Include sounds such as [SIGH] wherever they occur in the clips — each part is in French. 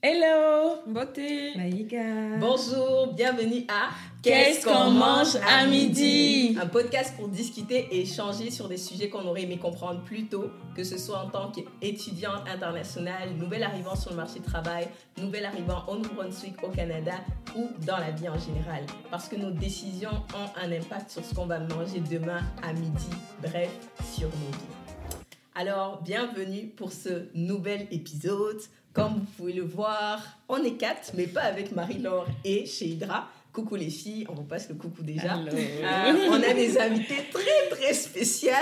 Hello Beauté Maïga Bonjour, bienvenue à Qu'est-ce qu'on mange à midi? Un podcast pour discuter et échanger sur des sujets qu'on aurait aimé comprendre plus tôt, que ce soit en tant qu'étudiante internationale, nouvelle arrivant sur le marché du travail, nouvelle arrivant au Nouveau-Brunswick au Canada ou dans la vie en général. Parce que nos décisions ont un impact sur ce qu'on va manger demain à midi, bref, sur nos vies. Alors, bienvenue pour ce nouvel épisode. Comme vous pouvez le voir, on est quatre, mais pas avec Marie-Laure et Sheidra. Coucou les filles, on vous passe le coucou déjà. Euh, on a des invités très très spéciales.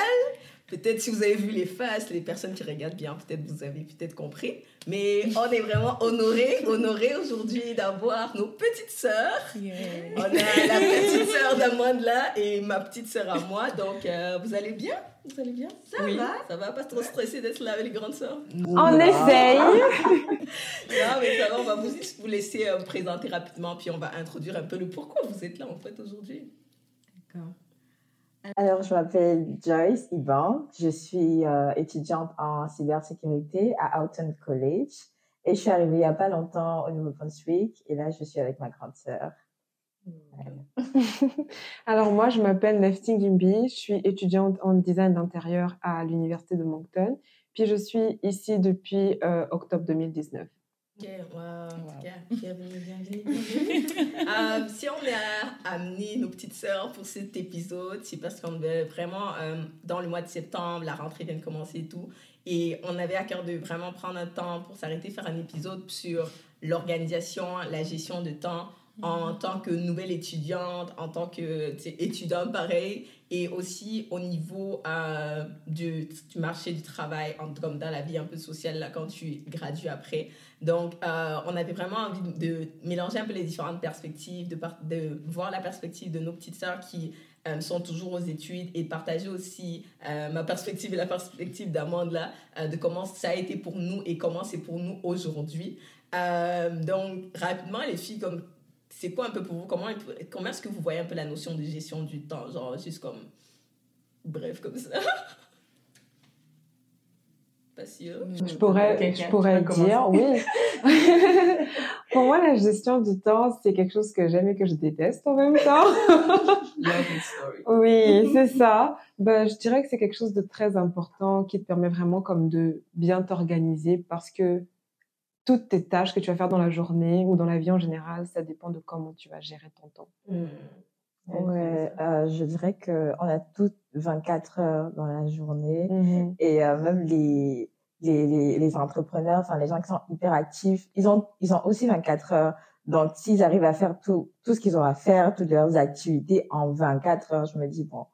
Peut-être si vous avez vu les faces, les personnes qui regardent bien, peut-être vous avez peut-être compris. Mais on est vraiment honorés, honorés aujourd'hui d'avoir nos petites sœurs. On a la petite sœur d'Amanda et ma petite sœur à moi. Donc, euh, vous allez bien? Vous allez bien? Ça Oui. va? Ça va? Pas trop stressé d'être là avec les grandes sœurs? On essaye Non, mais ça va, on va vous, vous laisser euh, présenter rapidement, puis on va introduire un peu le pourquoi vous êtes là en fait aujourd'hui. Alors, je m'appelle Joyce Iban. Je suis euh, étudiante en cybersécurité à Houghton College. Et je suis arrivée il n'y a pas longtemps au Nouveau-Brunswick. Et là, je suis avec ma grande sœur. [LAUGHS] Alors moi, je m'appelle Nefting Gimbi, je suis étudiante en design d'intérieur à l'université de Moncton, puis je suis ici depuis euh, octobre 2019. Ok, wow, en tout cas, bienvenue, bienvenue, bienvenue. [LAUGHS] Euh, si on a amené nos petites sœurs pour cet épisode, c'est parce qu'on veut vraiment, euh, dans le mois de septembre, la rentrée vient de commencer et tout, et on avait à cœur de vraiment prendre un temps pour s'arrêter, faire un épisode sur l'organisation, la gestion de temps en tant que nouvelle étudiante, en tant que étudiante pareil, et aussi au niveau euh, du, marché du travail, comme dans la vie un peu sociale, là, quand tu gradues après. Donc, euh, on avait vraiment envie de, mélanger un peu les différentes perspectives, de, voir la perspective de nos petites sœurs qui euh, sont toujours aux études et partager aussi ma perspective et la perspective d'Amanda euh, de comment ça a été pour nous et comment c'est pour nous aujourd'hui. Donc, rapidement, les filles, comme c'est quoi un peu pour vous? Comment, comment est-ce que vous voyez un peu la notion de gestion du temps? Genre, juste comme. Bref, comme ça. [LAUGHS] Pas sûr. Je pourrais, je pourrais dire, oui. [LAUGHS] Pour moi, la gestion du temps, c'est quelque chose que j'aime et que je déteste en même temps. [LAUGHS] Love and story. Oui, c'est ça. Ben, je dirais que c'est quelque chose de très important qui te permet vraiment comme de bien t'organiser parce que toutes tes tâches que tu vas faire dans la journée ou dans la vie en général, ça dépend de comment tu vas gérer ton temps. Hmm. Ouais, euh, je dirais que on a toutes 24 heures dans la journée. Mhm. Et euh, même les, les, les, les entrepreneurs, enfin les gens qui sont hyper actifs, ils ont, ils ont aussi 24 heures. Donc, s'ils arrivent à faire tout, tout ce qu'ils ont à faire, toutes leurs activités en 24 heures, je me dis, bon,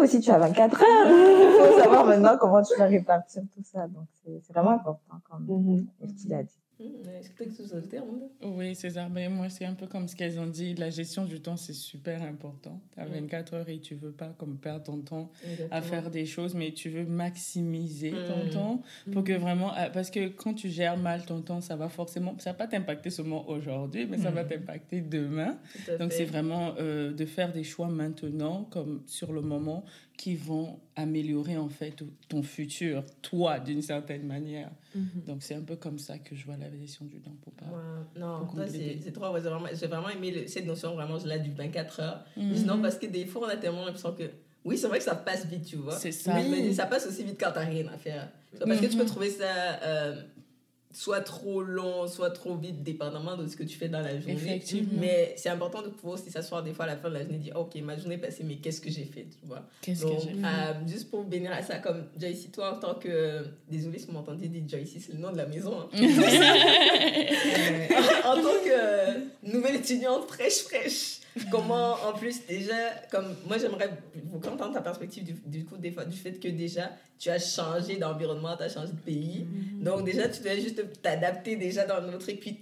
aussi tu as 24 heures. [LAUGHS] Il faut savoir maintenant comment tu vas répartir tout ça. Donc, c'est vraiment important, comme. Estelle a dit. Hmm, Est-ce que tu as Oui, c'est ça. Ben, moi, c'est un peu comme ce qu'elles ont dit. La gestion du temps, c'est super important. Tu as Mm. 24 heures et tu veux pas comme perdre ton temps à faire des choses, mais tu veux maximiser ton Mm. temps pour que vraiment, euh, parce que quand tu gères mal ton temps, ça va forcément, ça va pas t'impacter seulement aujourd'hui, mais ça va t'impacter demain. Donc c'est vraiment euh, de faire des choix maintenant, comme sur le moment, qui vont améliorer en fait ton futur, toi, d'une certaine manière. Donc c'est un peu comme ça que je vois la gestion du temps pour pas. Ouais, non, Pour c'est trop. ouais, j'ai vraiment, aimé le- cette notion vraiment là du 24 heures. Mhm. Sinon, parce que des fois, on a tellement l'impression que. Oui, c'est vrai que ça passe vite, tu vois. C'est ça. Mais ça passe aussi vite quand t'as rien à faire. Parce que tu peux Mhm. trouver ça euh, soit trop long, soit trop vite, dépendamment de ce que tu fais dans la journée. Effectivement. Mais c'est important de pouvoir aussi s'asseoir des fois à la fin de la journée et dire, ok, ma journée est passée, mais qu'est-ce que j'ai fait, tu vois? Qu'est-ce que j'ai fait? euh, juste pour bénir à ça, comme Joyce, toi, en tant que. Désolée si vous m'entendez dire Joyce, c'est le nom de la maison. hein. [LAUGHS] en tant que euh, nouvelle étudiante fraîche, fraîche, [LAUGHS] comment, en plus, déjà, comme moi, j'aimerais vous entendre ta perspective du, du coup, des fois, du fait que déjà, tu as changé d'environnement, tu as changé de pays. Donc, déjà, tu dois juste t'adapter déjà dans notre truc, puis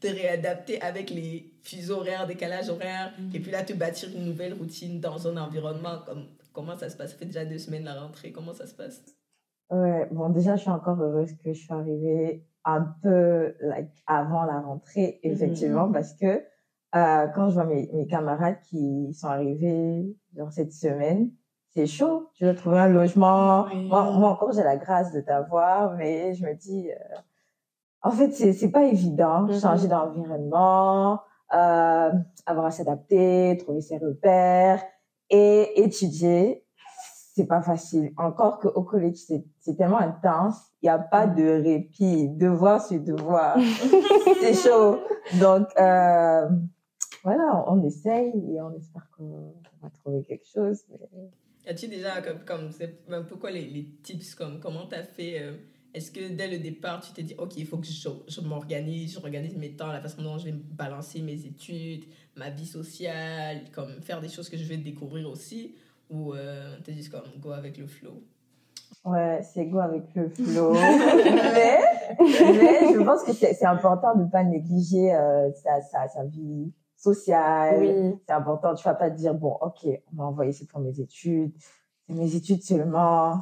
te réadapter avec les fuseaux horaires, décalage horaire, et puis là, te bâtir une nouvelle routine dans un environnement. Comme, comment ça se passe? Ça fait déjà deux semaines la rentrée, comment ça se passe? Ouais, bon, déjà, je suis encore heureuse que je suis arrivée un peu like, avant la rentrée, effectivement, parce que euh, quand je vois mes, mes camarades qui sont arrivés genre, cette semaine, c'est chaud. Tu dois trouver un logement. Oui. Moi, moi encore, j'ai la grâce de t'avoir, mais je me dis, euh, en fait, c'est c'est pas évident. Mhm. Changer d'environnement, euh, avoir à s'adapter, trouver ses repères et étudier, c'est pas facile. Encore qu'au collège, c'est tellement intense. Il y a pas de répit, devoir sur devoir. [LAUGHS] c'est chaud. Donc euh, voilà, on, essaye et on espère qu'on va trouver quelque chose. mais- As-tu déjà, comme, comme c'est un peu quoi les, les tips, comme comment tu as fait euh, Est-ce que dès le départ, tu t'es dit, OK, il faut que je, je m'organise, je organise mes temps, la façon dont je vais balancer mes études, ma vie sociale, comme faire des choses que je vais découvrir aussi Ou euh, t'es juste comme go avec le flow? Ouais, c'est go avec le [LAUGHS] flow. mais, mais je pense que c'est c'est important de ne pas négliger euh, sa, sa, sa vie sociale. Oui. C'est important. Tu vas pas te dire, bon, ok, on m'a envoyé ici pour mes études. C'est mes études seulement.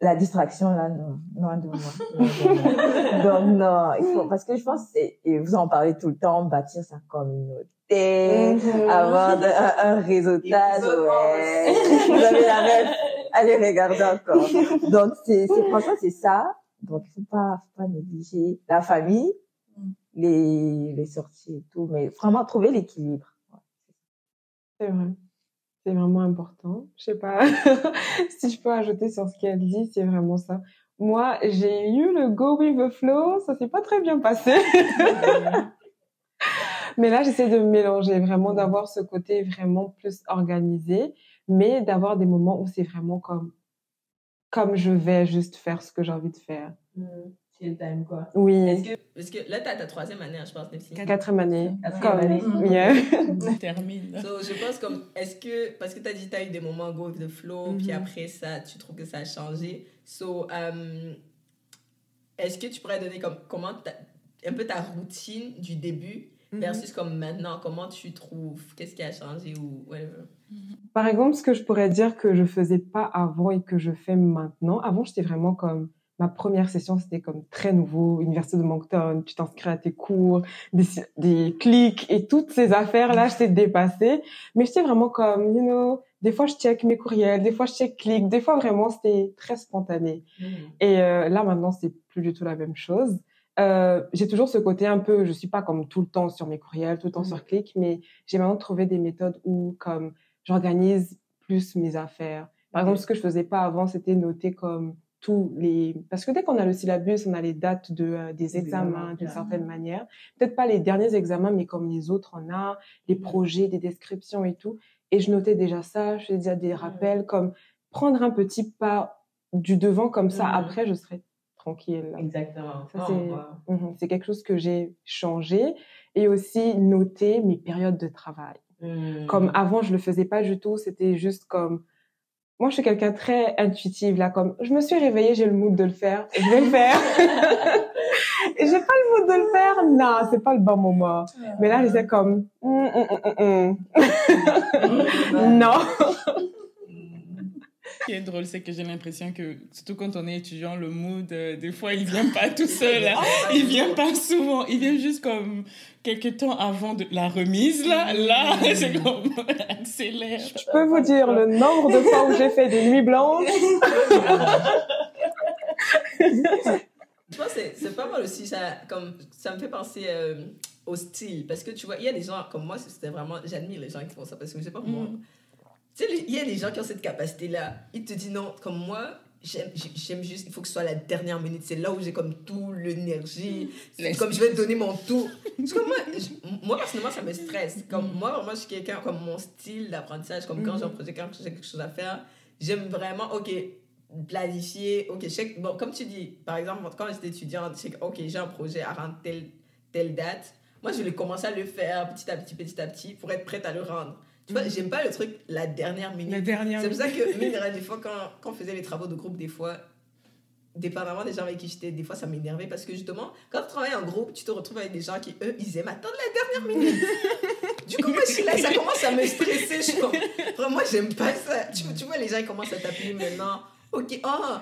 La distraction, là, non. Loin de moi. [LAUGHS] Donc, non. Il faut, parce que je pense, c'est, et vous en parlez tout le temps, bâtir sa communauté, Mhm. avoir de- un, un réseautage, ouais. Vous avez la. Allez regarder encore. Donc, c'est, c'est, franchement, c'est ça. Donc, il faut pas, faut pas négliger la famille, les, les sorties et tout, mais vraiment trouver l'équilibre. C'est vrai. C'est vraiment important. Je sais pas [LAUGHS] si je peux ajouter sur ce qu'elle dit, c'est vraiment ça. Moi, j'ai eu le go with the flow, ça s'est pas très bien passé. [LAUGHS] Mais là, j'essaie de mélanger, vraiment d'avoir ce côté vraiment plus organisé, mais d'avoir des moments où c'est vraiment comme, comme je vais juste faire ce que j'ai envie de faire. C'est le time, quoi. Oui. Est-ce que, parce que là, tu as ta troisième année, hein, je pense, Nepsi. Quatrième année. Quatrième année. yeah. [LAUGHS] On termine. So, je pense comme, est-ce que, parce que tu as dit tu as eu des moments go with the flow, puis Mhm. après ça, tu trouves que ça a changé. So, um, est-ce que tu pourrais donner comme, comment un peu ta routine du début Mhm. versus comme maintenant, comment tu trouves, qu'est-ce qui a changé ou whatever? Par exemple, ce que je pourrais dire que je faisais pas avant et que je fais maintenant. Avant, j'étais vraiment comme ma première session, c'était comme très nouveau, Université de Moncton, tu t'inscris à tes cours, des, des clics et toutes ces affaires-là, j'étais dépassée. Mais j'étais vraiment comme, you know, des fois je check mes courriels, des fois je check clics, des fois vraiment c'était très spontané. Et euh, là maintenant, c'est plus du tout la même chose. Euh, j'ai toujours ce côté un peu, je suis pas comme tout le temps sur mes courriels, tout le temps sur clic, mais j'ai maintenant trouvé des méthodes où comme j'organise plus mes affaires. Par exemple, ce que je faisais pas avant, c'était noter comme tous les, parce que dès qu'on a le syllabus, on a les dates de euh, des examens d'une certaine manière. Peut-être pas les derniers examens, mais comme les autres, on a les projets, des descriptions et tout. Et je notais déjà ça, je faisais déjà des rappels, comme prendre un petit pas du devant comme ça. Mhm. Après, je serais tranquille. Exactement. Ça, c'est c'est quelque chose que j'ai changé. Et aussi noter mes périodes de travail. Mm. Comme avant, je le faisais pas du tout. C'était juste comme... Moi, je suis quelqu'un très intuitif, là, comme je me suis réveillée, j'ai le mood de le faire, je vais le faire. [LAUGHS] J'ai pas le mood de le faire, non, c'est pas le bon moment. Mais là, j'étais comme, hum, hum, hum. [LAUGHS] non. [LAUGHS] Ce qui est drôle, c'est que j'ai l'impression que, surtout quand on est étudiant, le mood, euh, des fois, il vient pas tout seul. [LAUGHS] là. Il vient pas souvent. Il vient juste comme quelques temps avant de la remise, là. Là, [LAUGHS] c'est comme [LAUGHS] accélère. Je peux vous dire le nombre de fois où j'ai fait des nuits blanches. Je pense que c'est- pas mal aussi, ça, comme, ça me fait penser euh, au style. Parce que tu vois, il y a des gens comme moi, c'était vraiment. J'admire les gens qui font ça parce que je sais pas Mm. Tu sais, il y a des gens qui ont cette capacité-là. Ils te disent non, comme moi, j'aime juste, il faut que ce soit la dernière minute. C'est là où j'ai comme tout l'énergie. Laisse- Comme je vais te donner mon tout. Parce que moi, je- moi, personnellement, ça me stresse. Comme Mm. moi, vraiment, je suis quelqu'un, comme mon style d'apprentissage, comme quand j'ai un projet, quand j'ai quelque chose à faire, j'aime vraiment, ok, planifier, ok, je sais que- bon, comme tu dis, par exemple, quand j'étais étudiante, ok, j'ai un projet à rendre telle, telle date. Moi, je vais commencer à le faire petit à petit, petit à petit, pour être prête à le rendre. Tu vois, j'aime pas le truc la dernière minute. La dernière. C'est pour ça que, mine des fois, quand, quand on faisait les travaux de groupe, des fois, dépendamment des gens avec qui j'étais, des fois, ça m'énervait parce que justement, quand tu travailles en groupe, tu te retrouves avec des gens qui, eux, ils aiment attendre la dernière minute. [LAUGHS] du coup, moi, je suis là, ça commence à me stresser. Je suis comme, vraiment, j'aime pas ça. Tu, tu vois, les gens, ils commencent à t'appeler maintenant. Ok, oh,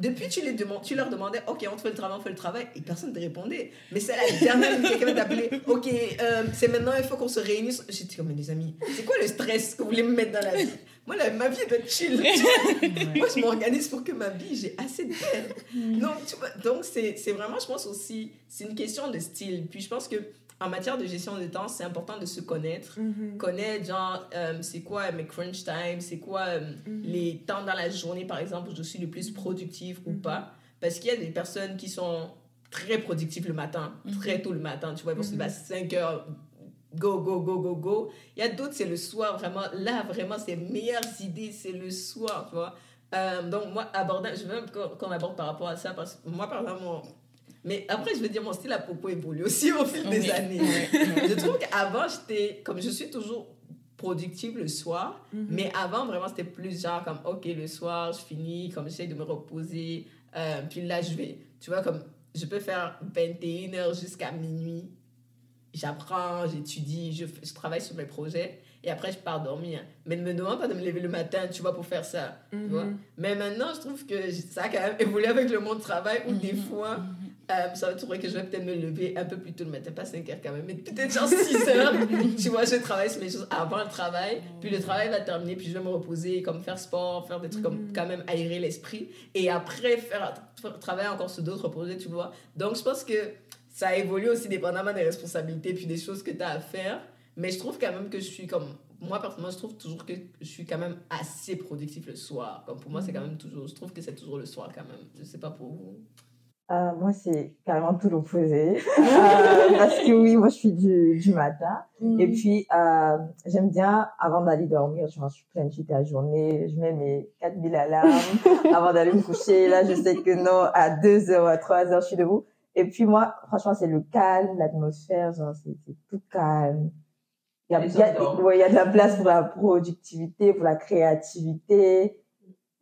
depuis, tu, les demandes, tu leur demandais, ok, on te fait le travail, on fait le travail, et personne ne te répondait. Mais c'est la dernière minute, quelqu'un va t'appeler, [LAUGHS] ok, euh, c'est maintenant, il faut qu'on se réunisse. J'étais comme, les amis, c'est quoi le stress que vous voulez me mettre dans la vie? Moi, ma vie doit être chill. [LAUGHS] Moi, je m'organise pour que ma vie, j'ai assez de temps. Donc, tu vois, donc c'est, c'est vraiment, je pense aussi, c'est une question de style. Puis je pense que en matière de gestion de temps, c'est important de se connaître. Mhm. Connaître, genre, euh, c'est quoi mes crunch time, c'est quoi euh, Mhm. les temps dans la journée, par exemple, où je suis le plus productif ou Mhm. pas. Parce qu'il y a des personnes qui sont très productives le matin, très tôt le matin, tu vois, ils vont se lever à 5 heures, go, go, go, go, go. Il y a d'autres, c'est le soir, vraiment. Là, vraiment, ces meilleures idées, c'est le soir, tu vois. Euh, donc, moi, aborder, je veux même qu'on aborde par rapport à ça, parce que moi, par exemple, mon- mais après, je veux dire, mon style à propos évolue aussi au fil des Oui. années. Je trouve qu'avant, j'étais, comme je suis toujours productive le soir, Mhm. mais avant, vraiment, c'était plus genre comme, OK, le soir, je finis, comme j'essaie de me reposer, euh, puis là, je vais, tu vois, comme, je peux faire 21h jusqu'à minuit, j'apprends, j'étudie, je, je travaille sur mes projets, et après, je pars dormir. Mais ne me demande pas de me lever le matin, tu vois, pour faire ça, tu vois. Mhm. Mais maintenant, je trouve que ça a quand même [LAUGHS] évolué avec le monde du travail, où des Mhm. fois, euh, ça va trouver que je vais peut-être me lever un peu plus tôt le matin, pas 5 heures quand même, mais peut-être genre 6 heures. [LAUGHS] tu vois, je travaille sur mes choses avant le travail, puis le travail va terminer, puis je vais me reposer, comme faire sport, faire des trucs comme Mhm. quand même aérer l'esprit, et après faire, faire- travailler encore sur d'autres projets, tu vois. Donc, je pense que ça évolue aussi dépendamment des responsabilités, puis des choses que tu as à faire. Mais je trouve quand même que je suis comme. Moi, personnellement, je trouve toujours que je suis quand même assez productif le soir. Comme pour moi, c'est quand même toujours. Je trouve que c'est toujours le soir quand même. Je sais pas pour vous. Euh, moi, c'est carrément tout l'opposé. [LAUGHS] Euh, parce que oui, moi, je suis du, du matin. Mhm. Et puis, euh, j'aime bien, avant d'aller dormir, genre, je planifie la journée, je mets mes 4000 alarmes [LAUGHS] avant d'aller me coucher. Là, je sais que non, à 2 heures, à 3 heures, je suis debout. Et puis, moi, franchement, c'est le calme, l'atmosphère, genre, c'est tout calme. Il y, a, il, y a, ouais, il y a de la place pour la productivité, pour la créativité.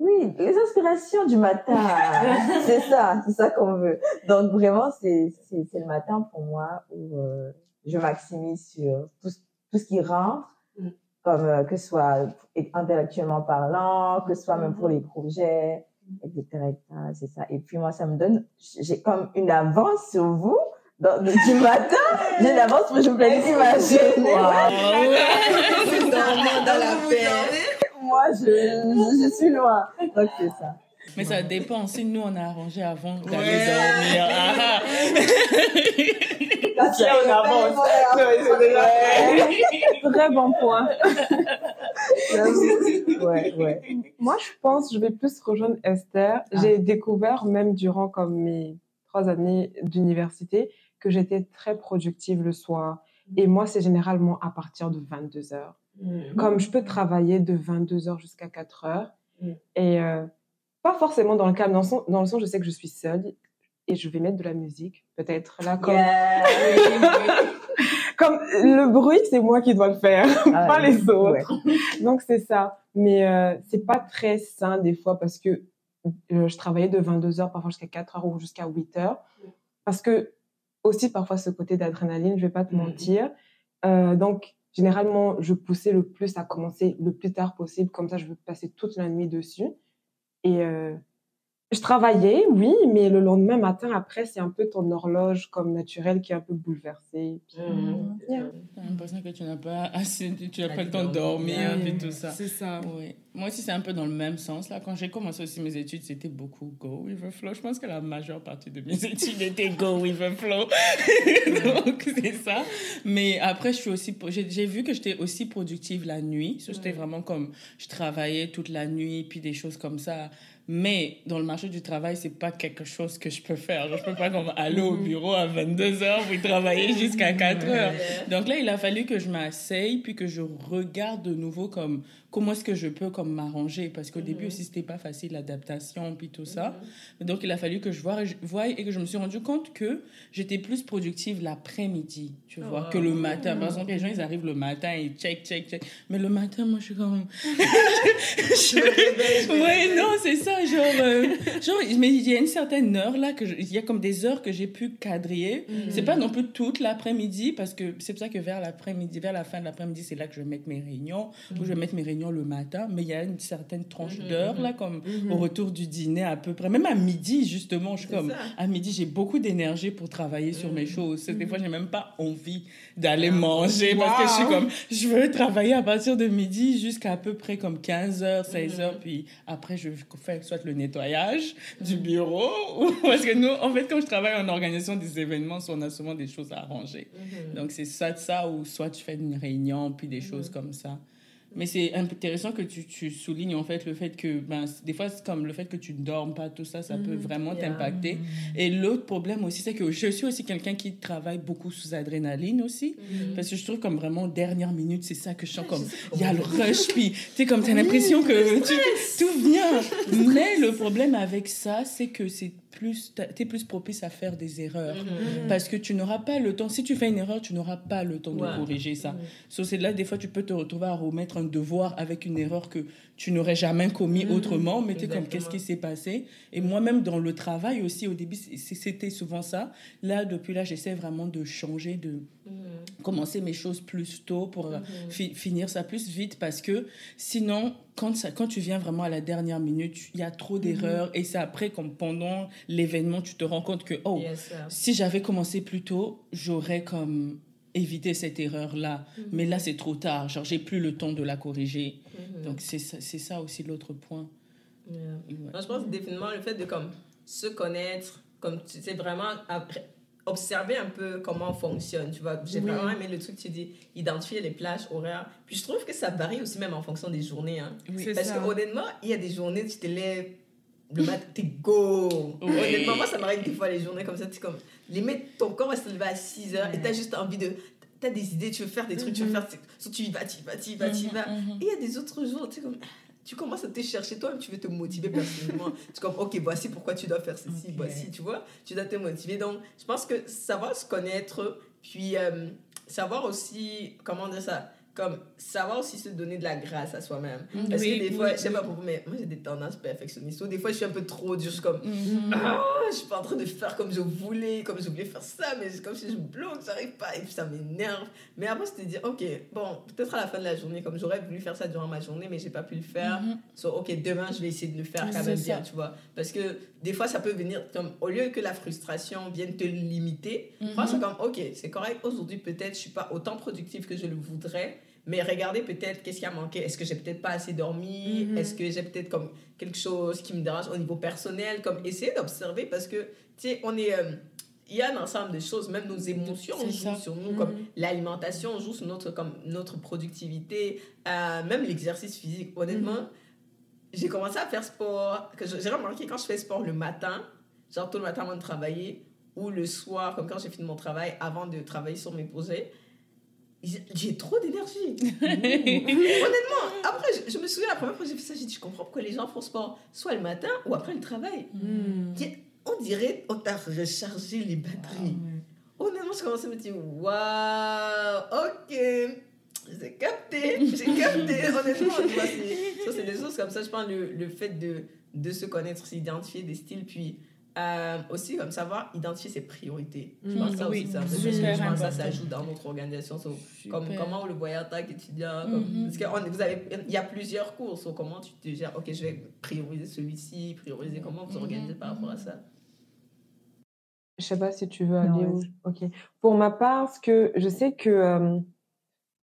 Oui, les inspirations du matin, [LAUGHS] c'est ça, c'est ça qu'on veut. Donc vraiment, c'est le matin pour moi où euh, je maximise sur tout, ce- tout ce qui rentre, Mm. comme euh, que ce soit intellectuellement parlant, que ce soit même pour les projets, etc. etc. C'est ça. Et puis moi, ça me donne, j'ai comme une avance sur vous. Dans, du matin, j'ai une avance pour que je planifie ma journée. C'est dormant dans la paix. Moi, je, je, je suis loin. Donc c'est ça. Mais ça dépend. Si nous, on a arrangé avant d'aller Ouais. dormir. Ah, ah. Là, on avance. Très bon point. Ouais, ouais. Moi, je pense, je vais plus rejoindre Esther. Ah. J'ai découvert, même durant comme mes trois années d'université, que j'étais très productive le soir. Et moi, c'est généralement à partir de 22 heures. Comme je peux travailler de 22 heures jusqu'à 4 heures. Mm. Et euh, pas forcément dans le calme, dans le, sens, dans le sens, je sais que je suis seule et je vais mettre de la musique, peut-être là, comme, [LAUGHS] comme le bruit, c'est moi qui dois le faire, [LAUGHS] pas les autres. [LAUGHS] Donc c'est ça. Mais euh, c'est pas très sain des fois parce que euh, je travaillais de 22 heures parfois jusqu'à 4 heures ou jusqu'à 8 heures. Parce que aussi parfois ce côté d'adrénaline, je vais pas te Mhm. mentir. Euh, donc généralement, je poussais le plus à commencer le plus tard possible. Comme ça, je veux passer toute la nuit dessus. Euh, je travaillais, oui, mais le lendemain matin, après, c'est un peu ton horloge comme naturelle qui est un peu bouleversée. Puis, Mhm. Yeah. T'as l'impression que tu n'as pas [LAUGHS] assez, tu n'as Pas pas le temps de dormir. et tout ça. C'est ça. Oui. Moi aussi, c'est un peu dans le même sens. Là, quand j'ai commencé aussi mes études, c'était beaucoup go with the flow. Je pense que la majeure partie de mes [LAUGHS] études était go with the flow. [LAUGHS] Donc, c'est ça. Mais après, je suis aussi, j'ai j'ai vu que j'étais aussi productive la nuit. Mhm. vraiment comme, je travaillais toute la nuit, puis des choses comme ça. Mais dans le marché du travail, c'est pas quelque chose que je peux faire. Je peux pas comme aller au bureau à 22 heures puis travailler jusqu'à 4 heures. Donc là, il a fallu que je m'asseye puis que je regarde de nouveau comme comment est-ce que je peux comme m'arranger? Parce qu'au début Mhm. aussi c'était pas facile l'adaptation puis tout ça. Donc il a fallu que je voie, je voie et que je me suis rendu compte que j'étais plus productive l'après-midi, tu vois, Oh. que le matin. Par exemple, les gens ils arrivent le matin et check check check. Mais le matin, moi je suis comme [LAUGHS] Je me réveille, je [LAUGHS] Ouais, non, c'est ça. genre, euh, genre, mais il y a une certaine heure là, que il y a comme des heures que j'ai pu quadriller. Mhm. C'est pas non plus toute l'après-midi, parce que c'est pour ça que vers l'après-midi, vers la fin de l'après-midi, c'est là que je vais mettre mes réunions, ou je vais mettre mes réunions le matin, mais il y a une certaine tranche Mhm, d'heure mhm. là, comme Mhm. au retour du dîner à peu près. Même à midi, justement, je suis comme, ça. à midi, j'ai beaucoup d'énergie pour travailler sur mes Mhm. choses. Des fois, j'ai même pas envie d'aller Ah. manger parce que je suis Wow. comme, je veux travailler à partir de midi jusqu'à à peu près comme 15h, 16h, Mhm. puis après, je fais soit le nettoyage du bureau, [LAUGHS] ou parce que nous, en fait, quand je travaille en organisation des événements, on a souvent des choses à arranger. Donc, c'est ça de ça, ou soit tu fais une réunion, puis des choses comme ça. Mais c'est intéressant que tu, tu soulignes en fait le fait que ben, des fois c'est comme le fait que tu ne dormes pas, tout ça, ça peut vraiment Yeah. t'impacter. Et l'autre problème aussi, c'est que je suis aussi quelqu'un qui travaille beaucoup sous adrénaline aussi. Mhm. Parce que je trouve comme vraiment dernière minute, c'est ça que je sens comme sais il y a le rush, puis tu sais, comme tu as l'impression que tu- tout vient. [LAUGHS] Mais le problème avec ça, c'est que c'est plus, tu es plus propice à faire des erreurs. Mhm. Parce que tu n'auras pas le temps. Si tu fais une erreur, tu n'auras pas le temps Ouais. de corriger ça. So, c'est là, des fois, tu peux te retrouver à remettre un devoir avec une erreur que tu n'aurais jamais commis autrement, mais tu es comme, qu'est-ce qui s'est passé? Et moi-même, dans le travail aussi, au début, c'était souvent ça. Là, depuis là, j'essaie vraiment de changer, de commencer mes choses plus tôt pour euh, fi- finir ça plus vite parce que sinon quand ça quand tu viens vraiment à la dernière minute il y a trop d'erreurs et c'est après comme pendant l'événement tu te rends compte que oh Yes, si j'avais commencé plus tôt j'aurais comme évité cette erreur là mais là c'est trop tard. Genre j'ai plus le temps de la corriger. Mhm. donc c'est ça, ça aussi l'autre point. Yeah. Ouais. Non, je pense définitivement le fait de comme se connaître, comme tu sais vraiment après, observer un peu comment on fonctionne, tu vois. J'ai Oui. vraiment aimé le truc que tu dis, identifier les plages horaires. Puis je trouve que ça varie aussi même en fonction des journées. Hein. Oui. Parce ça. que honnêtement, il y a des journées, tu te lèves le matin, t'es go. Oui. Honnêtement, moi, ça m'arrive des fois les journées comme ça, tu comme, limite, ton corps va se lever à 6 heures et t'as juste envie de. T'as des idées, tu veux faire des trucs, tu veux faire. So, tu y vas, tu y vas, tu y vas, tu y vas. Mhm, mhm. Et il y a des autres jours, tu sais, comme, tu commences à te chercher toi-même, tu veux te motiver personnellement. [LAUGHS] tu comme, ok, voici pourquoi tu dois faire ceci, voici, tu vois, tu dois te motiver. Donc, je pense que savoir se connaître, puis euh, savoir aussi, comment dire ça, comme savoir aussi se donner de la grâce à soi-même. Parce Oui, que des fois, je sais pas pour vous, mais moi j'ai des tendances perfectionnistes. Ou des fois, je suis un peu trop dure, je suis comme, Mhm. ah, je suis pas en train de faire comme je voulais, comme je voulais faire ça, mais c'est comme si je bloque, j'arrive pas, et puis ça m'énerve. Mais après, je te dis, ok, bon, peut-être à la fin de la journée, comme j'aurais voulu faire ça durant ma journée, mais j'ai pas pu le faire. Mhm. So, ok, demain, je vais essayer de le faire quand même ça. bien, tu vois. Parce que des fois, ça peut venir comme, au lieu que la frustration vienne te limiter, moi, c'est comme, ok, c'est correct, aujourd'hui, peut-être, je suis pas autant productive que je le voudrais. Mais regardez peut-être qu'est-ce qui a manqué. Est-ce que j'ai peut-être pas assez dormi? Mhm. Est-ce que j'ai peut-être comme quelque chose qui me dérange au niveau personnel? Comme essayer d'observer parce que, tu sais, on est. euh, il y a un ensemble de choses, même nos émotions jouent ça. sur nous, Mhm. comme l'alimentation joue sur notre, comme, notre productivité, euh, même l'exercice physique. Honnêtement, j'ai commencé à faire sport, que j'ai remarqué quand je fais sport le matin, genre tôt le matin avant de travailler, ou le soir, comme quand j'ai fini mon travail, avant de travailler sur mes projets, j'ai trop d'énergie. [LAUGHS] Honnêtement, après, je, je me souviens la première fois que j'ai fait ça, j'ai dit, je comprends pourquoi les gens font sport, soit le matin ou après le travail. Mm. On dirait, on t'a rechargé les batteries. Honnêtement, je commençais à me dire, waouh, ok, j'ai capté, [LAUGHS] j'ai capté, honnêtement. c'est- ça, c'est des choses comme ça. Je pense le, le fait de, de se connaître, s'identifier des styles, puis euh, aussi comme savoir identifier ses priorités. Je pense que ça oui, aussi, ça, je pense que ça, ça joue dans notre organisation. So, comme, comment on le voyait en tant qu'étudiant. Mhm. Parce que vous avez, il y a plusieurs cours. so comment tu te gères? Ok, je vais prioriser celui-ci, prioriser comment vous Mhm, organisez par rapport à ça? Je sais pas si tu veux Non, aller où. Ok. Pour ma part, ce que je sais que euh,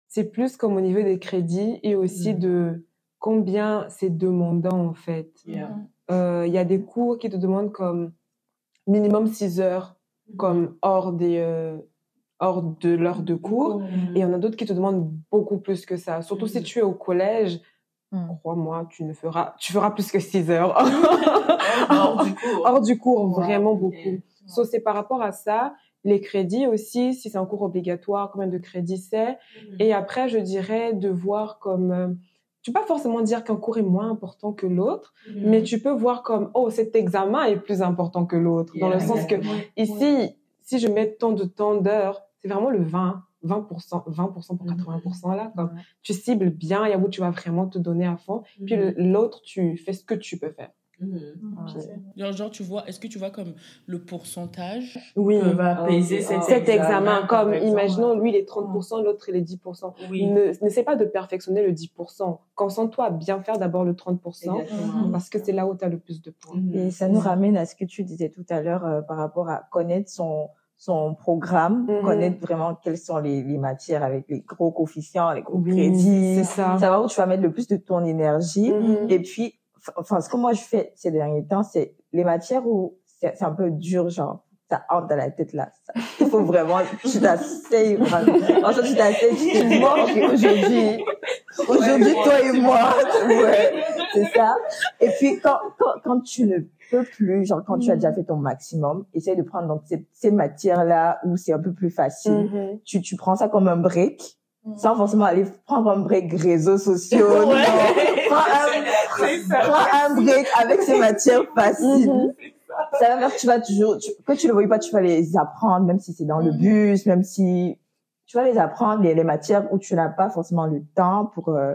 c'est plus comme au niveau des crédits et aussi Mhm. de combien c'est demandant en fait. Yeah. Euh, Il y a des cours qui te demandent comme minimum 6 heures, comme hors des euh, hors de l'heure de cours. Et il y en a d'autres qui te demandent beaucoup plus que ça. Surtout si Mhm. tu es au collège, Mhm. crois-moi, tu ne feras, tu feras plus que 6 heures. [LAUGHS] Hors du cours. hors du cours, Ouais, vraiment beaucoup. So, c'est par rapport à ça. Les crédits aussi, si c'est un cours obligatoire, combien de crédits c'est. Et après, je dirais de voir comme... tu peux pas forcément dire qu'un cours est moins important que l'autre, mais tu peux voir comme, oh, cet examen est plus important que l'autre. Dans le sens que ici, si je mets tant de temps d'heures, c'est vraiment le 20, 20%, 20% pour 80% là. Comme, tu cibles bien, il y a où tu vas vraiment te donner à fond. Puis le- l'autre, tu fais ce que tu peux faire. Mhm. Genre, genre, tu vois, est-ce que tu vois comme le pourcentage Oui, va apaiser cet, cet examen. examen, Comme, exemple. imaginons, lui, il est 30%, l'autre, il est 10%. Oui. Ne, n'essaie pas de perfectionner le 10%. Concentre-toi à bien faire d'abord le 30%, Exactement. parce que c'est là où tu as le plus de points. Mhm. Et ça nous ramène à ce que tu disais tout à l'heure euh, par rapport à connaître son son programme, connaître vraiment quelles sont les, les matières avec les gros coefficients, les gros Oui, crédits, c'est ça. savoir où tu vas mettre le plus de ton énergie. Et puis, enfin, ce que moi je fais ces derniers temps, c'est les matières où c'est un peu dur, genre, ça entre dans la tête là. Ça- Il faut vraiment, tu t'asseyes. Franchement, tu t'asseyes, tu te dis, bon, aujourd'hui, aujourd'hui, toi et moi, ouais, c'est ça. Et puis, quand, quand, quand tu ne peux plus, genre, quand tu as déjà fait ton maximum, essaye de prendre donc ces, ces matières là où c'est un peu plus facile. Mhm. Tu, tu prends ça comme un break. Sans forcément aller prendre un break réseaux sociaux. Prends un, prends un break avec ces matières faciles. Mhm. Ça va faire que tu vas toujours, tu- que tu ne veuilles pas, tu vas les apprendre, même si c'est dans le bus, même si tu vas les apprendre, les, les matières où tu n'as pas forcément le temps pour, euh,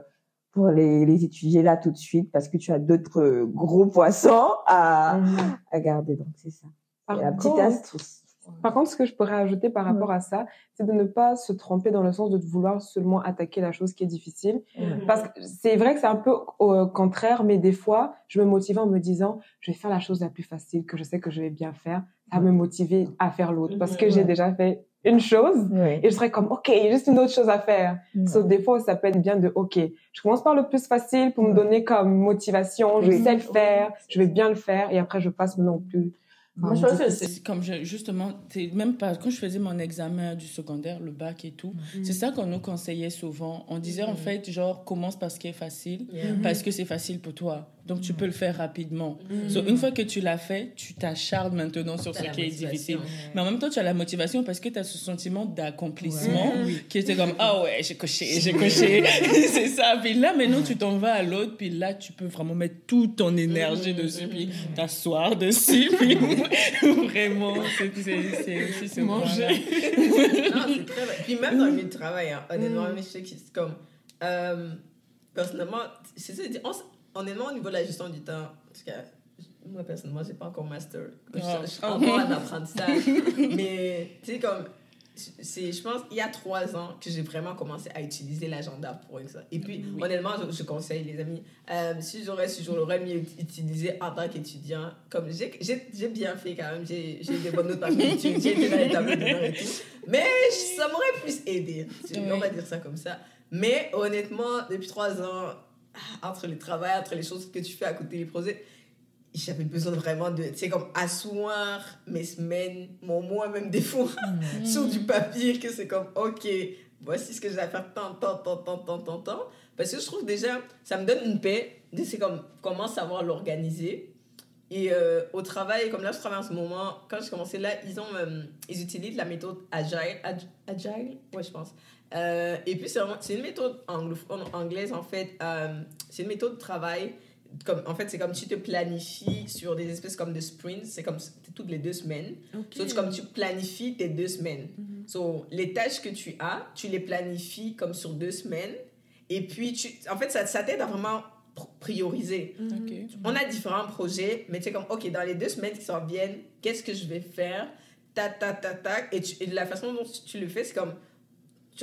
pour les, les étudier là tout de suite parce que tu as d'autres euh, gros poissons à, Mhm. à garder. Donc, c'est ça. La petite astuce. Par contre, ce que je pourrais ajouter par rapport à ça, c'est de ne pas se tromper dans le sens de vouloir seulement attaquer la chose qui est difficile. Parce que c'est vrai que c'est un peu au contraire, mais des fois, je me motive en me disant, je vais faire la chose la plus facile, que je sais que je vais bien faire. Ça va me motiver à faire l'autre. Parce que j'ai déjà fait une chose Oui. et je serais comme, OK, il y a juste une autre chose à faire. Sauf des fois, ça peut être bien de, OK, je commence par le plus facile pour me donner comme motivation, je Oui. sais le faire, je vais bien le faire et après, je passe au plus. Moi, je pense que c'est comme je, justement, même pas quand je faisais mon examen du secondaire, le bac et tout, c'est ça qu'on nous conseillait souvent. On disait en fait, genre, commence par ce qui est facile, Yeah. parce que c'est facile pour toi. Donc tu peux le faire rapidement. So, une fois que tu l'as fait, tu t'acharnes maintenant sur ce qui est difficile. Mais en même temps, tu as la motivation parce que tu as ce sentiment d'accomplissement qui était comme Ah ouais, j'ai coché, j'ai [LAUGHS] coché. [LAUGHS] c'est ça. Puis là, maintenant, tu t'en vas à l'autre. Puis là, tu peux vraiment mettre toute ton énergie dessus. Puis t'asseoir dessus. [LAUGHS] Puis vraiment, c'est c'est- c'est aussi Manger. Non, c'est très vrai. Puis même dans le milieu de travail, hein, honnêtement, mais je sais que c'est comme. euh, personnellement, c'est ça, on honnêtement, au niveau de la gestion du temps, parce que moi, personnellement, j'ai pas encore master. Je, je suis encore en apprentissage. [LAUGHS] mais, tu sais, comme. Je pense, il y a trois ans que j'ai vraiment commencé à utiliser l'agenda pour ça. Et puis, honnêtement, je, je conseille les amis, euh, si j'aurais su, je l'aurais mieux utilisé en tant qu'étudiant. Comme j'ai, bien fait quand même, j'ai, des bonnes notes par mes études, j'ai été dans les tableaux de et tout. Mais ça m'aurait plus aidé. On va dire ça comme ça. Mais honnêtement, depuis trois ans, [LAUGHS] entre le travail, entre les choses que tu fais à côté des projets, j'avais besoin vraiment de, tu sais, comme asseoir mes semaines, mon mois, même des fois, [LAUGHS] sur du papier, que c'est comme, ok, voici ce que j'ai à faire tant, tant, tant, tant, tant, tant, tant. Parce que je trouve déjà, ça me donne une paix, de c'est comme, comment savoir l'organiser. Et euh, au travail, comme là, je travaille en ce moment, quand j'ai commencé là, ils, ont, euh, ils utilisent la méthode Agile. Ag- agile? Ouais, je pense. Euh, et puis, c'est une méthode anglophone, anglaise, en fait. Euh, c'est une méthode de travail. Comme, en fait, c'est comme tu te planifies sur des espèces comme de sprints. C'est comme toutes les deux semaines. So, c'est comme tu planifies tes deux semaines. So, les tâches que tu as, tu les planifies comme sur deux semaines. Et puis, tu, en fait, ça, ça t'aide à vraiment pr- prioriser. Ok. On a différents projets, mais tu sais comme, OK, dans les deux semaines qui s'en viennent, qu'est-ce que je vais faire? Ta, ta, ta, ta. Et, tu- et la façon dont tu le fais, c'est comme,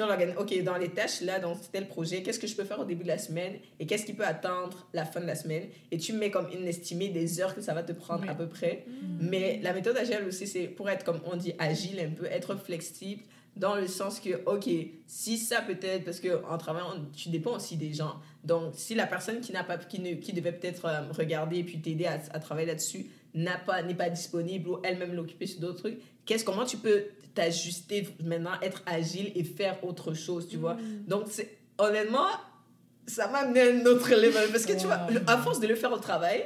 organises, OK, dans les tâches, là, dans tel projet, qu'est-ce que je peux faire au début de la semaine et qu'est-ce qui peut attendre la fin de la semaine? Et tu mets comme une estimée des heures que ça va te prendre Oui. à peu près. Mais la méthode agile aussi, c'est pour être, comme on dit, agile un peu, être flexible dans le sens que, OK, si ça peut-être, parce qu'en travaillant, tu dépends aussi des gens. Donc, si la personne qui, n'a pas, qui, ne, qui devait peut-être euh, regarder et puis t'aider à, à travailler là-dessus n'a pas, n'est pas disponible ou elle-même l'occuper sur d'autres trucs, qu'est-ce, comment tu peux t'ajuster maintenant, être agile et faire autre chose, tu vois Donc, c'est, honnêtement, ça m'a amené à un autre level. Parce que, tu vois, le- à force de le faire au travail,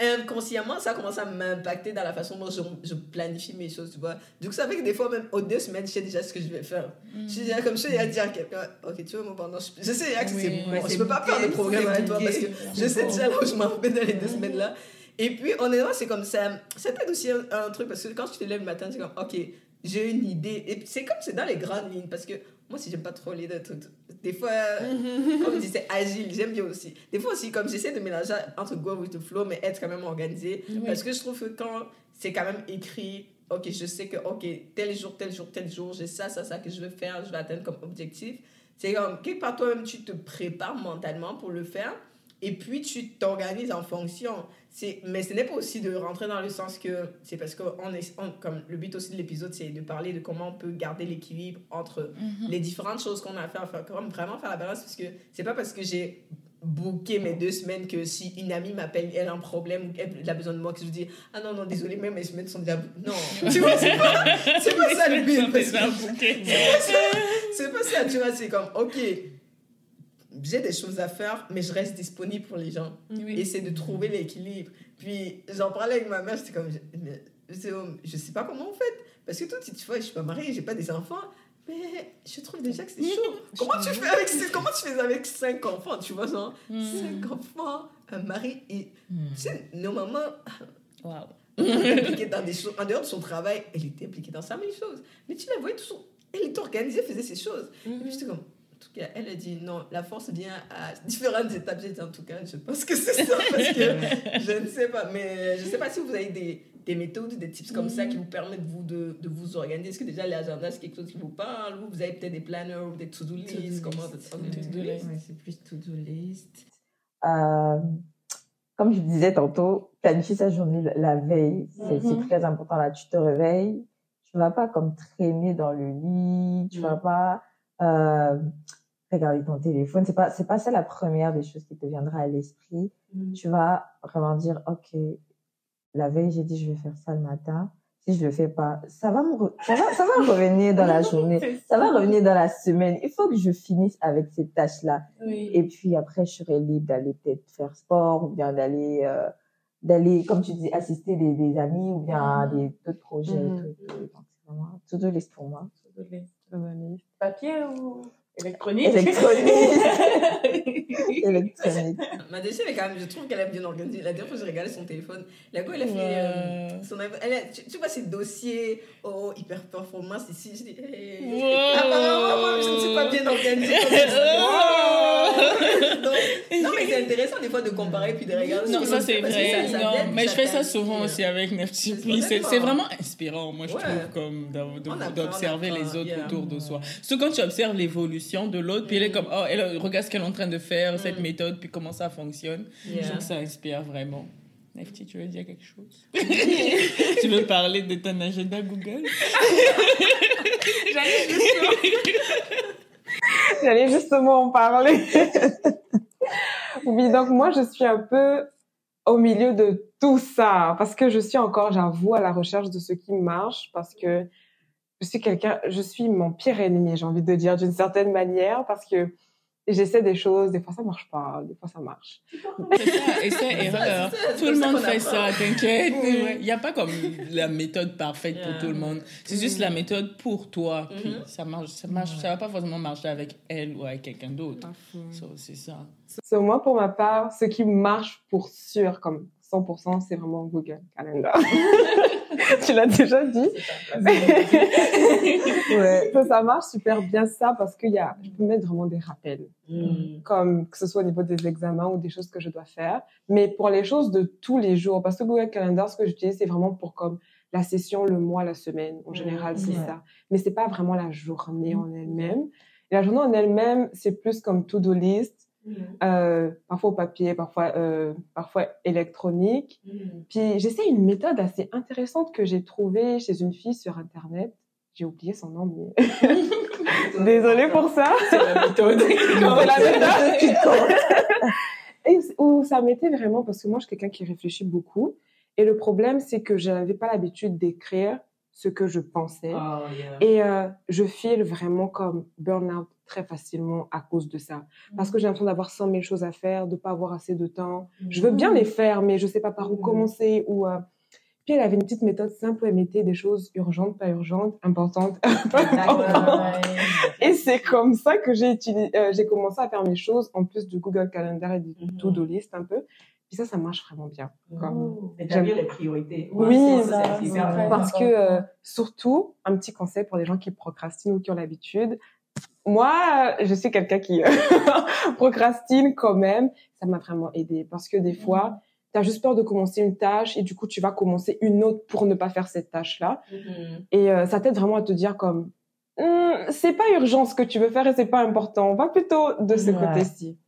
inconsciemment, ça commence à m'impacter dans la façon dont je, je planifie mes choses, tu vois. Du coup, ça fait que des fois, même aux deux semaines, je sais déjà ce que je vais faire. Je suis déjà, comme je sais déjà dire à quelqu'un, ok, tu vois, moi, pendant, je, je sais déjà que Oui, c'est bon. Je peux pas faire de programme avec toi parce que je sais déjà là où je m'en vais dans les deux semaines là. Et puis, honnêtement, c'est comme ça. Ça t'aide aussi un, un truc parce que quand tu te lèves le matin, c'est comme, ok, j'ai une idée. Et c'est comme c'est dans les grandes lignes parce que moi, si j'aime pas trop lire des trucs, des fois, [LAUGHS] comme je disais, agile, j'aime bien aussi. Des fois aussi, comme j'essaie de mélanger entre go with the flow, mais être quand même organisé. Parce que je trouve que quand c'est quand même écrit, ok, je sais que, ok, tel jour, tel jour, tel jour, j'ai ça, ça, ça que je veux faire, je vais atteindre comme objectif. C'est comme, quelque part toi-même, tu te prépares mentalement pour le faire et puis tu t'organises en fonction. C'est, mais ce n'est pas aussi de rentrer dans le sens que c'est parce que on est, comme le but aussi de l'épisode, c'est de parler de comment on peut garder l'équilibre entre Mhm. les différentes choses qu'on a à faire, comme vraiment faire la balance parce que c'est pas parce que j'ai booké mes deux semaines que si une amie m'appelle, elle a un problème ou elle a besoin de moi, que je dis ah non, non, désolé, même mes semaines sont déjà. Non, [LAUGHS] tu vois, c'est pas, c'est pas ça le but. c'est pas ça, tu vois, c'est comme ok, j'ai des choses à faire, mais je reste disponible pour les gens. Et c'est de trouver l'équilibre. Puis j'en parlais avec ma mère, j'étais comme, je, je sais pas comment on fait. Parce que toi, tu vois, je suis pas mariée, j'ai pas des enfants. Mais je trouve déjà que c'est chaud. Comment tu fais avec comment tu fais avec cinq enfants, tu vois, genre, cinq enfants, un mari et tu sais, nos mamans Wow. étaient impliquées dans des choses, en dehors de son travail, elle était impliquée dans 5000 choses. Mais tu la voyais toujours, elle était organisée, faisait ses choses. Et puis j'étais comme, tout cas, elle a dit non, la force vient à différentes étapes. J'ai dit en tout cas, je pense que c'est ça parce que [LAUGHS] je ne sais pas. Mais je ne sais pas si vous avez des, des méthodes, des tips comme ça qui vous permettent vous de, de vous organiser. Est-ce que déjà l'agenda c'est quelque chose qui vous parle ou vous avez peut-être des planners ou des to-do lists Comment list. ça se To-do list. Ouais, c'est plus to-do list. Euh, comme je disais tantôt, planifier sa journée la veille, c'est Mhm. très important. Là, tu te réveilles, tu vas pas comme traîner dans le lit, tu vas pas euh, regarder ton téléphone. C'est pas c'est pas ça la première des choses qui te viendra à l'esprit. Tu vas vraiment dire, ok, la veille j'ai dit je vais faire ça le matin. Si je le fais pas, ça va me ça va ça va revenir dans la journée, ça va revenir dans la semaine. Il faut que je finisse avec ces tâches là. Oui. Et puis après, je serai libre d'aller peut-être faire sport ou bien d'aller, euh, d'aller, comme tu dis, assister des, des amis ou bien à des, d'autres projets. et Mhm. tout, et tout. Donc, c'est vraiment to-do list pour Papier ou électronique? Électronique. [LAUGHS] Électronique. Ma déchet, elle est quand même, je trouve qu'elle est bien organisée. La dernière fois, j'ai regardé son téléphone. La go, elle a fait. euh, son, elle a- tu, tu vois ces dossiers, oh, hyper performance ici. Je dis, hey. Wow. apparemment, moi, je ne suis pas bien organisée. [LAUGHS] Comme ça. Donc, [LAUGHS] non, mais c'est intéressant des fois de comparer puis de regarder. Non, ça c'est vrai. ça- ça Non, mais je fais ça souvent aussi avec Neftipli. C'est vraiment- c'est vraiment inspirant, moi, je Ouais. trouve, comme d'observer les autres yeah. autour de soi. Surtout quand tu observes l'évolution de l'autre, puis elle est comme, oh, elle regarde ce qu'elle est en train de faire, cette Mm. méthode, puis comment ça fonctionne. Je trouve que ça inspire vraiment. Nefti, tu veux dire quelque chose? [LAUGHS] Tu veux parler de ton agenda Google? [LAUGHS] J'allais justement en parler. Oui, donc moi, je suis un peu au milieu de tout ça parce que je suis encore, j'avoue, à la recherche de ce qui marche parce que je suis quelqu'un, je suis mon pire ennemi, j'ai envie de dire d'une certaine manière parce que j'essaie des choses, des fois ça marche pas, des fois ça marche. C'est ça, essai, erreur. Tout le monde fait ça, t'inquiète. Oui. Il n'y a pas comme la méthode parfaite pour tout le monde. C'est juste la méthode pour toi. Puis Mhm. ça marche, ça marche, ça va pas forcément marcher avec elle ou avec quelqu'un d'autre. So, c'est ça. So, moi, pour ma part, ce qui marche pour sûr, comme 100%, c'est vraiment Google Calendar. [LAUGHS] tu l'as déjà dit. [LAUGHS] Ouais. Ça, ça marche super bien ça parce qu'il y a, je peux mettre vraiment des rappels, comme que ce soit au niveau des examens ou des choses que je dois faire. Mais pour les choses de tous les jours, parce que Google Calendar, ce que j'utilise, c'est vraiment pour comme la session, le mois, la semaine. En général, c'est Ouais. ça. Mais c'est pas vraiment la journée en elle-même. Et la journée en elle-même, c'est plus comme to-do list, euh, parfois au papier, parfois, euh, parfois électronique. Puis j'essaie une méthode assez intéressante que j'ai trouvée chez une fille sur Internet. J'ai oublié son nom, mais [LAUGHS] désolée pour ça. C'est la méthode. La méthode où ça m'était vraiment, parce que moi, je suis quelqu'un qui réfléchit beaucoup. Et le problème, c'est que je n'avais pas l'habitude d'écrire ce que je pensais. Oh, yeah. Et euh, je file vraiment comme burn-out très facilement à cause de ça. Parce que j'ai l'impression d'avoir 100 000 choses à faire, de pas avoir assez de temps. Je veux bien les faire, mais je sais pas par où Mhm. commencer. Ou, euh, Puis elle avait une petite méthode simple, elle mettait des choses urgentes, pas urgentes, importantes. [LAUGHS] Et c'est comme ça que j'ai utilisé, euh, j'ai commencé à faire mes choses en plus du Google Calendar et du Mhm. to-do list un peu. Puis ça, ça marche vraiment bien. Comme- Établir les priorités. Oui, ça, parce que euh, surtout un petit conseil pour les gens qui procrastinent ou qui ont l'habitude moi, je suis quelqu'un qui [LAUGHS] procrastine quand même. Ça m'a vraiment aidé parce que des fois, tu as juste peur de commencer une tâche et du coup, tu vas commencer une autre pour ne pas faire cette tâche-là. Mhm. Et euh, ça t'aide vraiment à te dire comme, Hum, c'est pas urgent ce que tu veux faire et c'est pas important. Va plutôt de ce Ouais. côté-ci.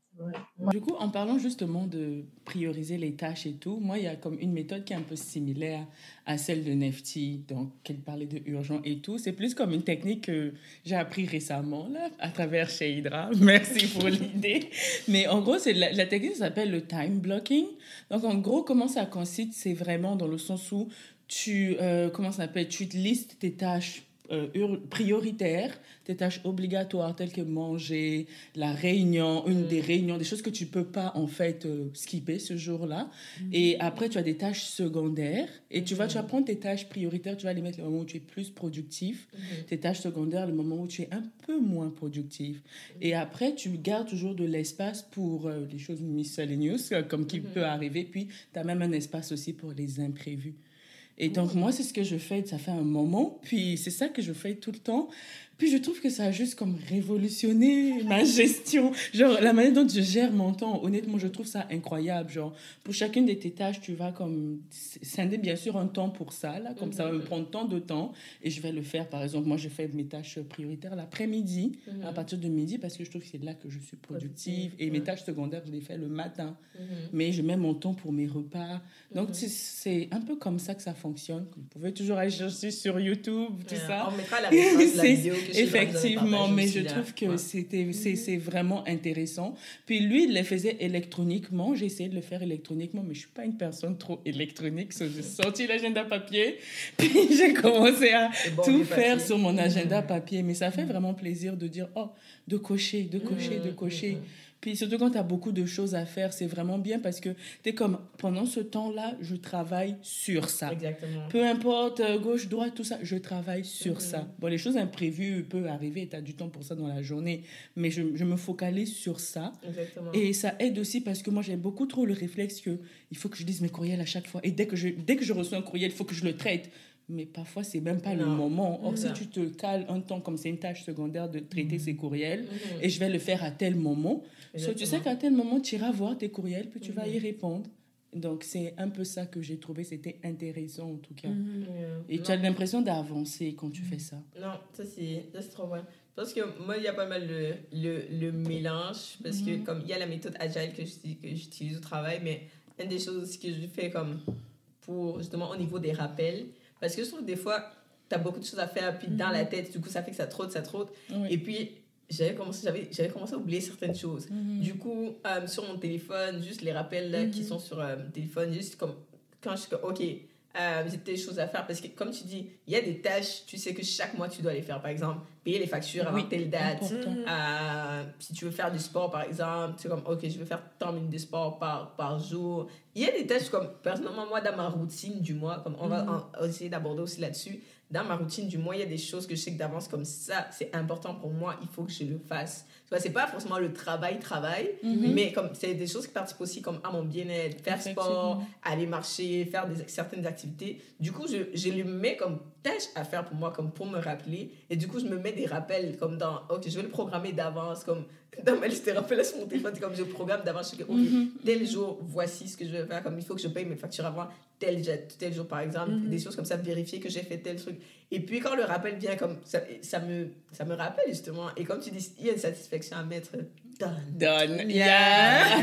Du coup, en parlant justement de prioriser les tâches et tout, moi, il y a comme une méthode qui est un peu similaire à celle de Nefty, donc qu'elle parlait de urgent et tout. C'est plus comme une technique que j'ai appris récemment, là, à travers chez Hydra. [LAUGHS] Merci pour l'idée. Mais en gros, c'est la, technique s'appelle le time blocking. Donc, en gros, comment ça consiste C'est vraiment dans le sens où tu, euh, comment ça s'appelle Tu te listes tes tâches euh, prioritaires, tes tâches obligatoires telles que manger, la réunion, une Mm. des réunions, des choses que tu peux pas en fait euh, skipper ce jour-là. Et après, tu as des tâches secondaires et tu vas, tu vas prendre tes tâches prioritaires, tu vas les mettre le moment où tu es plus productif, tes tâches secondaires le moment où tu es un peu moins productif. Et après, tu gardes toujours de l'espace pour euh, les choses miscellaneous, euh, comme qui Mhm. peut arriver, puis tu as même un espace aussi pour les imprévus. Et donc, moi, c'est ce que je fais, ça fait un moment, puis c'est ça que je fais tout le temps. Puis je trouve que ça a juste comme révolutionné [LAUGHS] ma gestion. Genre, la manière dont je gère mon temps, honnêtement, je trouve ça incroyable. Genre, pour chacune de tes tâches, tu vas comme scinder bien sûr un temps pour ça, là, comme ça va me prendre tant de temps. Et je vais le faire, par exemple, moi, je fais mes tâches prioritaires l'après-midi, Mhm. à partir de midi, parce que je trouve que c'est là que je suis productive. Et mes tâches secondaires, je les fais le matin. Mhm. Mais je mets mon temps pour mes repas. Donc, Mhm. c'est un peu comme ça que ça fonctionne. Vous pouvez toujours aller chercher sur YouTube, tout Ouais, ça. On mettra la [LAUGHS] la vidéo que Effectivement, mais je là. trouve que Ouais. c'était c'est Mhm. c'est vraiment intéressant. Puis lui, il le faisait électroniquement. J'ai essayé de le faire électroniquement, mais je suis pas une personne trop électronique. So, j'ai sorti l'agenda papier, [LAUGHS] puis j'ai commencé à bon, tout faire papier. sur mon agenda papier. Mais ça fait vraiment plaisir de dire, oh, de cocher, de cocher, de Mhm, cocher. mhm. Puis surtout quand tu as beaucoup de choses à faire, c'est vraiment bien parce que tu es comme, pendant ce temps-là, je travaille sur ça. Exactement. Peu importe, euh, gauche, droite, tout ça, je travaille sur Mhm. ça. Bon, les choses imprévues peuvent arriver, tu as du temps pour ça dans la journée, mais je, je me focalise sur ça. Exactement. Et ça aide aussi parce que moi, j'ai beaucoup trop le réflexe que il faut que je dise mes courriels à chaque fois. Et dès que je, dès que je reçois un courriel, il faut que je le traite. Mais parfois, c'est même pas le moment. Or, Non. si tu te cales un temps, comme c'est une tâche secondaire de traiter ces courriels, Mhm. et je vais le faire à tel moment, So, tu sais qu'à tel moment, tu iras voir tes courriels, puis tu vas Mhm. y répondre. Donc, c'est un peu ça que j'ai trouvé, c'était intéressant en tout cas. Mhm. Et Non. tu as l'impression d'avancer quand tu fais ça? Non, ça c'est trop bon. Parce que moi, il y a pas mal le, le, le mélange. Parce que Mhm. comme il y a la méthode agile que j'utilise que j'utilise au travail, mais une des choses que je fais comme pour justement au niveau des rappels. Parce que je trouve que des fois, tu as beaucoup de choses à faire, puis dans la tête, du coup, ça fait que ça trotte, ça trotte. Oui. Et puis, j'avais commencé, j'avais, j'avais commencé à oublier certaines choses. Mhm. Du coup, euh, sur mon téléphone, juste les rappels là, qui Mhm. sont sur euh, mon téléphone, juste comme quand je suis comme, ok, euh, j'ai des choses à faire. Parce que, comme tu dis, il y a des tâches, tu sais que chaque mois tu dois les faire. Par exemple, payer les factures avant Oui, telle date. Euh, si tu veux faire du sport, par exemple, c'est comme, ok, je veux faire tant de minutes de sport par, par jour. Il y a des tâches comme, personnellement, moi, dans ma routine du mois, comme on va en- essayer d'aborder aussi là-dessus, dans ma routine du mois, il y a des choses que je sais que d'avance comme ça, c'est important pour moi, il faut que je le fasse. Tu vois, c'est pas forcément le travail, travail, Mhm. mais comme c'est des choses qui participent aussi comme à mon bien-être, faire sport, aller marcher, faire des, certaines activités. Du coup, je, je le mets comme tâche à faire pour moi, comme pour me rappeler. Et du coup, je me mets des rappels comme dans, ok, je vais le programmer d'avance, comme [LAUGHS] dans ma liste de rappels sur mon téléphone, c'est comme je programme d'avance, je sais que, ok, Mhm. tel jour, voici ce que je vais faire, comme il faut que je paye mes factures avant tel, tel jour, par exemple, Mhm. des choses comme ça, vérifier que j'ai fait tel truc. Et puis, quand le rappel vient, comme ça, ça, me, ça me rappelle justement. Et comme tu dis, il y a une satisfaction à mettre. Done. Done. Yeah.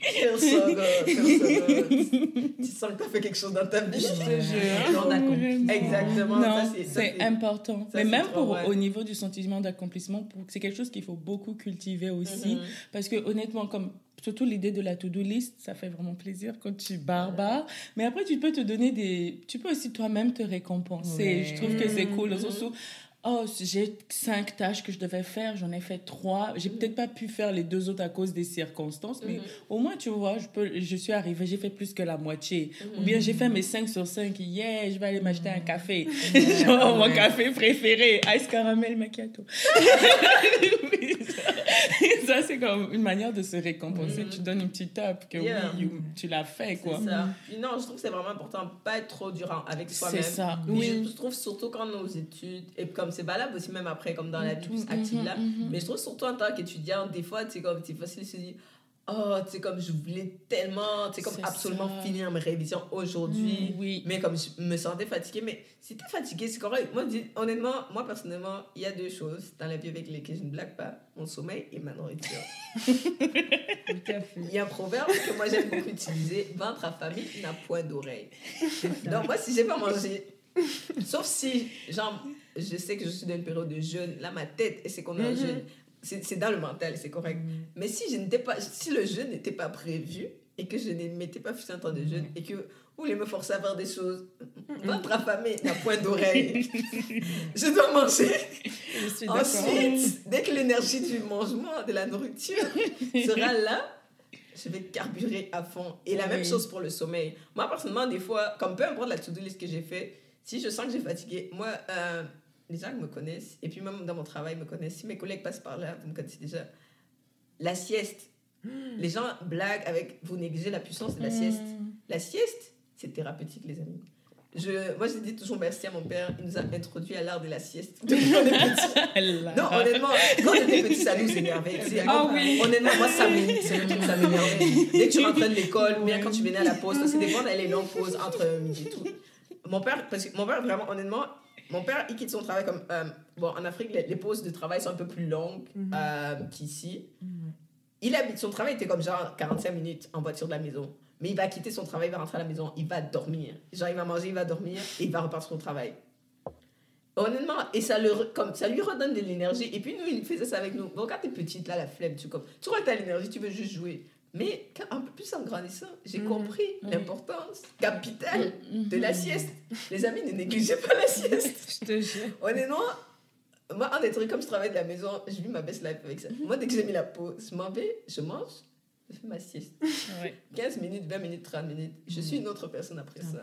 Feels [LAUGHS] so good, feels so good. tu sens que tu as fait quelque chose dans ta vie. Je te jure. Exactement. Non, ça, c'est- ça, c'est c'est- important. ça, Mais c'est même trop pour, au niveau du sentiment d'accomplissement, pour- c'est quelque chose qu'il faut beaucoup cultiver aussi. Mhm. Parce que honnêtement, comme surtout l'idée de la to-do list, ça fait vraiment plaisir quand tu barbares. Mais après, tu peux te donner des... Tu peux aussi toi-même te récompenser. Ouais. Je trouve que c'est cool. Mhm. sens où, oh, j'ai cinq tâches que je devais faire, j'en ai fait trois. J'ai peut-être pas pu faire les deux autres à cause des circonstances, mais Mhm. au moins, tu vois, je, peux, je suis arrivée, j'ai fait plus que la moitié. Ou Mhm. bien j'ai fait mes 5 sur 5. Yeah, je vais aller m'acheter un café. [LAUGHS] Genre mon café préféré, ice caramel macchiato. Ça, [LAUGHS] ça, c'est comme une manière de se récompenser. Mhm. Tu donnes une petite tape que Yeah. oui, you- tu l'as fait, quoi. C'est ça. Non, je trouve que c'est vraiment important de pas être trop dur avec C'est soi-même. ça. Puis Oui. Je trouve surtout quand nos études, et comme c'est valable aussi même après, comme dans la vie plus Mhm, active là. mhm. Mais je trouve surtout en tant qu'étudiant, des fois, tu sais, comme, c'est facile de se dire, oh, tu sais, comme je voulais tellement, tu sais, comme absolument ça. finir mes révisions aujourd'hui. Oui. Mais comme je me sentais fatiguée, mais si t'es fatiguée, c'est correct. Moi, dis- honnêtement, moi personnellement, il y a deux choses dans la vie avec lesquelles je ne blague pas mon sommeil et ma nourriture. [LAUGHS] À. Il y a un proverbe que moi j'aime beaucoup utiliser ventre affamé n'a point d'oreille. Donc, moi, si j'ai pas mangé, [LAUGHS] sauf si, genre, je sais que je suis dans une période de jeûne, là, ma tête, c'est qu'on est en Mhm. jeûne, c'est dans le mental, c'est correct. Mais si, je n'étais pas, si le jeûne n'était pas prévu et que je ne m'étais pas fixé un temps de jeûne et que vous voulez me forcer à faire des choses, ventre affamé n'a [LAUGHS] point d'oreille. [LAUGHS] je dois manger. Je suis d'accord. Ensuite, dès que l'énergie du mangement, de la nourriture sera là, je vais carburer à fond. Et la même Oui. chose pour le sommeil. Moi, personnellement, des fois, comme peu importe la to-do list que j'ai fait, si je sens que j'ai fatigué, moi, euh, les gens qui me connaissent, et puis même dans mon travail me connaissent, si mes collègues passent par là, vous me connaissez déjà, la sieste. Les gens blaguent avec, vous négligez la puissance de la sieste. Mm. La sieste, c'est thérapeutique, les amis. Je, moi, je dis toujours merci à mon père. Il nous a introduit à l'art de la sieste [LAUGHS] depuis qu'on est petit. Là. Non, honnêtement, quand on était petit, ça nous énervait. Ah oui. Honnêtement, moi, ça c'est m'énervait. Dès que tu rentrais de l'école, ou bien quand tu venais à la pause, que des fois, on avait les longues pauses entre midi et tout. Mon père, parce que mon père, vraiment, honnêtement, mon père, il quitte son travail comme. euh, bon, en Afrique, les, les pauses de travail sont un peu plus longues Mhm. euh, qu'ici. Il habite, son travail était comme genre 45 minutes en voiture de la maison. Mais il va quitter son travail, il va rentrer à la maison, il va dormir. Genre, il va manger, il va dormir et il va repartir au travail. Honnêtement, et ça, le, comme, ça lui redonne de l'énergie. Et puis nous, il faisait ça avec nous. Bon, quand t'es petite, là, la flemme, tu, comme, tu que t'as l'énergie, tu veux juste jouer. Mais un peu plus en grandissant, j'ai Mhm. compris Oui. l'importance capitale Mhm. de la sieste. Les amis, ne négligez pas la sieste. [LAUGHS] Je te jure. Honnêtement, moi, un des trucs, comme je travaille de la maison, je vis ma best life avec ça. Moi, dès que j'ai mis la pause, je m'en vais, je mange, je fais ma sieste. Ouais. 15 minutes, 20 minutes, 30 minutes. Je suis une autre personne après ça.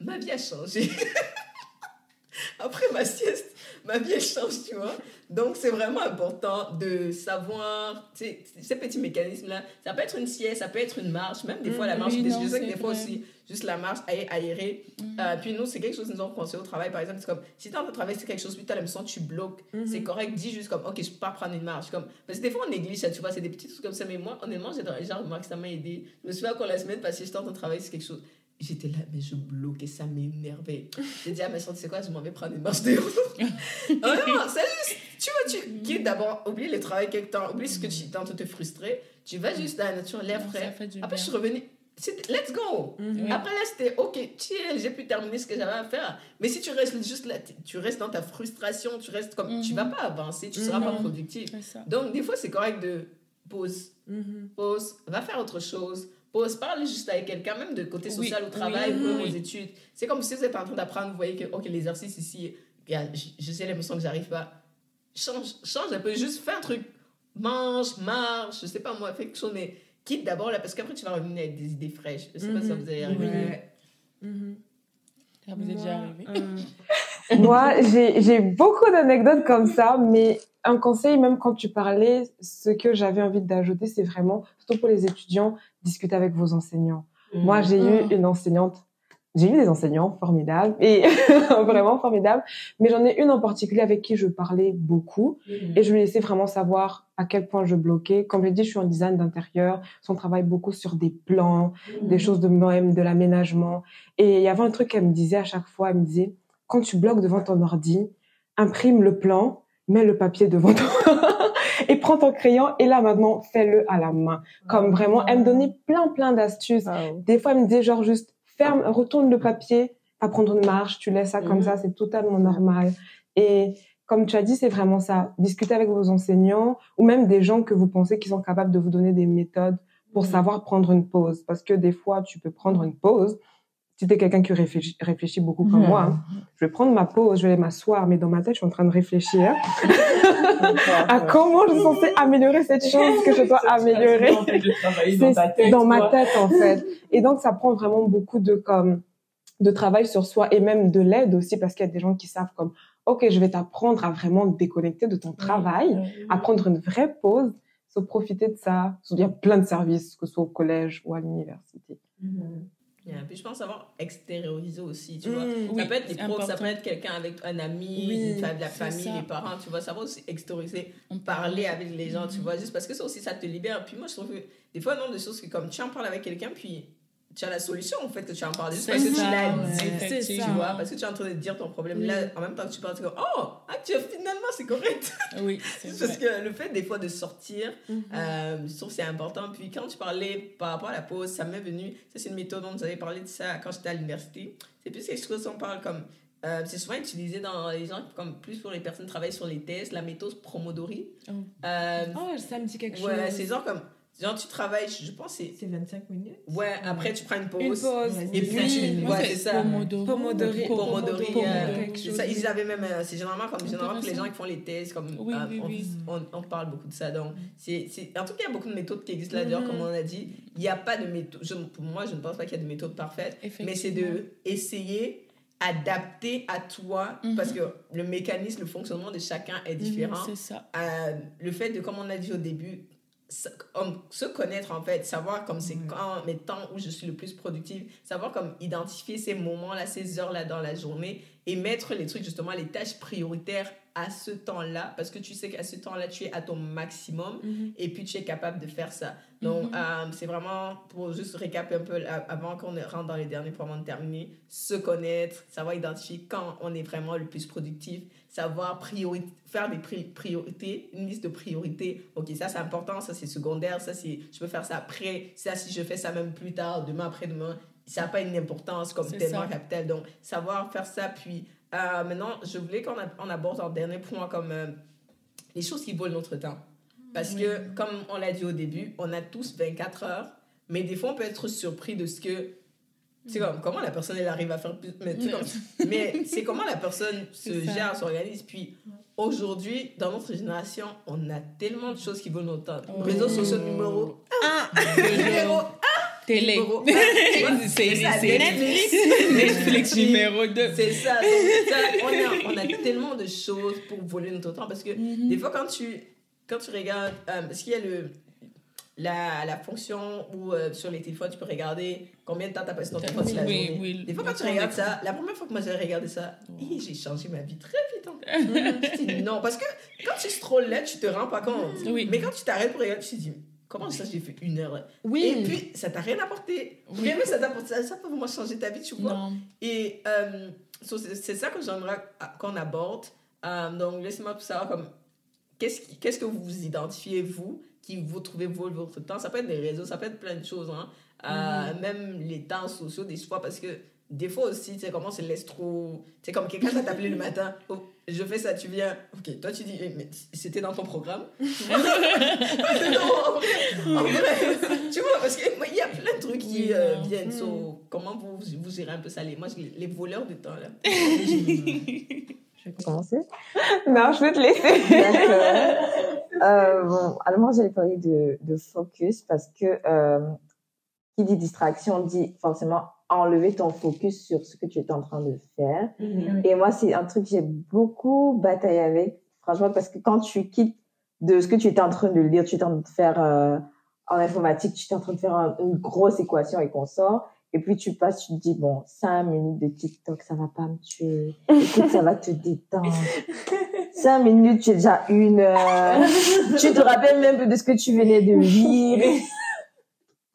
Ma vie a changé. [LAUGHS] après ma sieste, ma vie elle change, tu vois. Donc, c'est vraiment important de savoir, ces petits mécanismes-là. Ça peut être une sieste, ça peut être une marche, même des fois la Mhm. marche. Oui, des- non, je sais que c'est des fois aussi, juste la marche aé- aérée. Mhm. Euh, puis nous, c'est quelque chose que nous avons pensé au travail, par exemple. C'est comme, si tu es en train de travailler sur quelque chose, puis tu as l'impression que tu bloques, Mhm. c'est correct, dis juste comme, ok, je peux pas prendre une marche. Comme, parce que des fois, on néglige ça, tu vois, c'est des petits trucs comme ça. Mais moi, honnêtement, j'ai déjà remarqué que ça m'a aidé. Je me souviens quand la semaine passée, j'étais en train de travailler sur quelque chose. J'étais là, mais je bloquais, ça m'énervait. J'ai dit à ma soeur, tu sais quoi, je m'en vais prendre une marche dehors. [LAUGHS] oh non, c'est juste, tu vois, tu quittes d'abord, oublie le travail quelque temps, oublie ce que tu es en train de te frustrer. Tu vas juste dans la nature, l'air frais. Après, je suis revenue. Let's go! Mhm. Oui. Après là, c'était ok, chill, j'ai pu terminer ce que j'avais à faire. Mais si tu restes juste là, tu restes dans ta frustration, tu restes comme. Tu vas pas avancer, tu seras pas productif. Donc, des fois, c'est correct de pause, Mhm. pause, va faire autre chose. Pause, parle juste avec quelqu'un, même de côté Oui, social au oui, travail ou oui, même oui. aux études. C'est comme si vous êtes en train d'apprendre, vous voyez que ok, l'exercice ici, il y a- j- je sais l'impression que j'arrive pas. Change, change un peu, juste fais un truc. Mange, marche, je sais pas moi, fais quelque chose, mais quitte d'abord là, parce qu'après tu vas revenir avec des idées fraîches. Je sais pas si ça Mhm. vous est arrivé. Ouais. Mhm. Ça vous est déjà arrivé? Euh, [LAUGHS] Moi, j'ai j'ai beaucoup d'anecdotes comme ça, mais un conseil, même quand tu parlais, ce que j'avais envie d'ajouter, c'est vraiment, surtout pour les étudiants, discuter avec vos enseignants. Moi, j'ai eu Mhm. une enseignante, j'ai eu des enseignants formidables, et [LAUGHS] vraiment formidables, mais j'en ai une en particulier avec qui je parlais beaucoup, et je lui laissais vraiment savoir à quel point je bloquais. Comme je l'ai dit, je suis en design d'intérieur, on travaille beaucoup sur des plans, des choses de même, de l'aménagement. Et il y avait un truc qu'elle me disait à chaque fois, elle me disait, quand tu bloques devant ton ordi, imprime le plan, mets le papier devant toi [LAUGHS] et prends ton crayon et là maintenant, fais-le à la main. Comme vraiment, elle me donnait plein, plein d'astuces. Des fois, elle me disait genre juste, ferme, retourne le papier, pas prendre une marche, tu laisses ça comme Mhm. ça, c'est totalement normal. Et comme tu as dit, c'est vraiment ça. Discuter avec vos enseignants ou même des gens que vous pensez qui sont capables de vous donner des méthodes pour Mhm. savoir prendre une pause. Parce que des fois, tu peux prendre une pause. Si tu es quelqu'un qui réfléchit, réfléchit beaucoup comme Mhm. moi, hein, je vais prendre ma pause, je vais m'asseoir, mais dans ma tête, je suis en train de réfléchir [LAUGHS] à comment je suis censée améliorer cette chose que je dois améliorer. C'est dans ma tête en fait. Et donc ça prend vraiment beaucoup de comme de travail sur soi et même de l'aide aussi parce qu'il y a des gens qui savent comme ok je vais t'apprendre à vraiment te déconnecter de ton travail, à prendre une vraie pause, se profiter de ça. Il y a plein de services que ce soit au collège ou à l'université. Yeah, Puis je pense savoir extérioriser aussi, tu vois. Mm, ça oui, peut être des ça peut être quelqu'un avec un ami, Oui, une la famille, ça. les parents, tu vois. Savoir aussi extérioriser, On parler avec les gens, tu Mhm. vois. Juste parce que ça aussi, ça te libère. Puis moi, je trouve que des fois, non, des choses que comme tu en parles avec quelqu'un, puis tu as la solution, en fait, que tu en parles. Juste parce que tu l'as ouais, dit. Tu ça. vois, parce que tu es en train de dire ton problème. Là, en même temps que tu parles, tu comme, oh, ah, tu- finalement, c'est correct. [LAUGHS] Oui, Parce vrai. que le fait des fois de sortir, Mhm. euh, je trouve c'est important. Puis quand tu parlais par rapport à la pause, ça m'est venu. Ça, c'est une méthode dont vous avez parlé de ça quand j'étais à l'université. C'est plus quelque chose qu'on parle comme. euh, c'est souvent utilisé dans les gens, comme plus pour les personnes qui travaillent sur les tests, la méthode Promodori. Oh. Euh, Oh, ça me dit quelque ouais, chose. c'est genre comme. Genre, tu travailles, je pense, c'est. C'est 25 minutes. Ouais, après, tu prends une pause. Une pause. Et puis, oui. ouais, c'est ça. Pomodoro. Pomodori. Pomodori, Pomodori, euh, ça, ils avaient même. euh, C'est généralement comme généralement les gens qui font les tests, comme. Oui, euh, oui, on, oui. On, on parle beaucoup de ça. Donc, c'est, c'est, en tout cas, il y a beaucoup de méthodes qui existent là-dedans, Mhm. comme on a dit. Il n'y a pas de méthode. je- pour moi, je ne pense pas qu'il y a de méthode parfaite, mais c'est de essayer adapter à toi Mhm. parce que le mécanisme, le fonctionnement de chacun est Mhm, différent. C'est ça. Euh, le fait de, comme on a dit au début, se, connaître en fait, savoir comme c'est quand mes temps où je suis le plus productive, savoir comme identifier ces moments-là, ces heures-là dans la journée et mettre les trucs justement, les tâches prioritaires à ce temps-là parce que tu sais qu'à ce temps-là, tu es à ton maximum Mhm. et puis tu es capable de faire ça. Donc, Mhm. euh, c'est vraiment pour juste récaper un peu avant qu'on rentre dans les derniers points avant de terminer, se connaître, savoir identifier quand on est vraiment le plus productif, savoir priori- faire des pri- priorités, une liste de priorités. Ok, ça c'est important, ça c'est secondaire, ça c'est, je peux faire ça après, ça si je fais ça même plus tard, demain après-demain, ça n'a pas une importance comme tellement ça. capitale. Donc, savoir faire ça, puis euh, maintenant, je voulais qu'on aborde un dernier point comme euh, les choses qui volent notre temps. Parce que, comme on l'a dit au début, on a tous 24 heures, mais des fois, on peut être surpris de ce que. C'est comme comment la personne elle arrive à faire plus. Mais, mais c'est comment la personne [LAUGHS] se gère, s'organise. Puis aujourd'hui, dans notre génération, on a tellement de choses qui volent notre temps. Oh. Réseaux sociaux numéro Ah, [LAUGHS] numéro Télé. numéro [LAUGHS] C'est C'est ça, c'est Netflix. Netflix numéro 2. C'est ça. On, a, tellement de choses pour voler notre temps parce que Mhm. des fois, quand tu, quand tu regardes, euh, parce qu'il y a le, la, la fonction où euh, sur les téléphones, tu peux regarder combien de temps tu as passé ton téléphone sur la Oui, journée. oui. Des fois, quand tu regardes ça, la première fois que moi j'ai regardé ça, Oh. j'ai changé ma vie très vite. hein. Je dis non, parce que quand tu scrolles là, tu te rends pas compte. Oui. Mais quand tu t'arrêtes pour regarder, tu te dis, comment ça j'ai fait une heure oui. Et puis, ça t'a rien apporté. Oui. Rien, mais ça t'a apporté, ça, ça peut vraiment changer ta vie, tu vois. Non. Et euh, c'est ça que j'aimerais qu'on aborde. Euh, donc, laissez-moi tout savoir comme qu'est-ce que vous vous identifiez, vous, qui vous trouvez votre temps. Ça peut être des réseaux, ça peut être plein de choses. Hein. Euh, Même les temps sociaux, des fois, parce que des fois aussi, tu sais, comment on se laisse trop. Tu sais, comme quelqu'un va t'appeler le matin, oh, je fais ça, tu viens. Ok, toi tu dis, Eh, mais c'était dans ton programme. non, en vrai, en vrai, tu vois, parce qu'il y a plein de trucs qui euh, viennent. Mm. So, comment vous, vous gérez un peu ça? Les, Moi, les voleurs de temps, là. [LAUGHS] [LAUGHS] Je peux commencer [LAUGHS] Non, je vais te laisser. [LAUGHS] Euh, bon, alors moi, j'allais parler de, de focus parce que euh, qui dit distraction dit forcément enlever ton focus sur ce que tu es en train de faire. Et moi, c'est un truc que j'ai beaucoup bataillé avec, franchement, parce que quand tu quittes de ce que tu étais en train de lire, tu étais en train de faire euh, en informatique, tu étais en train de faire un- une grosse équation et qu'on sort, et puis tu passes, tu te dis, bon, cinq minutes de TikTok, ça va pas me tuer. [LAUGHS] Écoute, ça va te détendre. Cinq minutes, tu es déjà une heure. Tu te rappelles même plus de ce que tu venais de lire.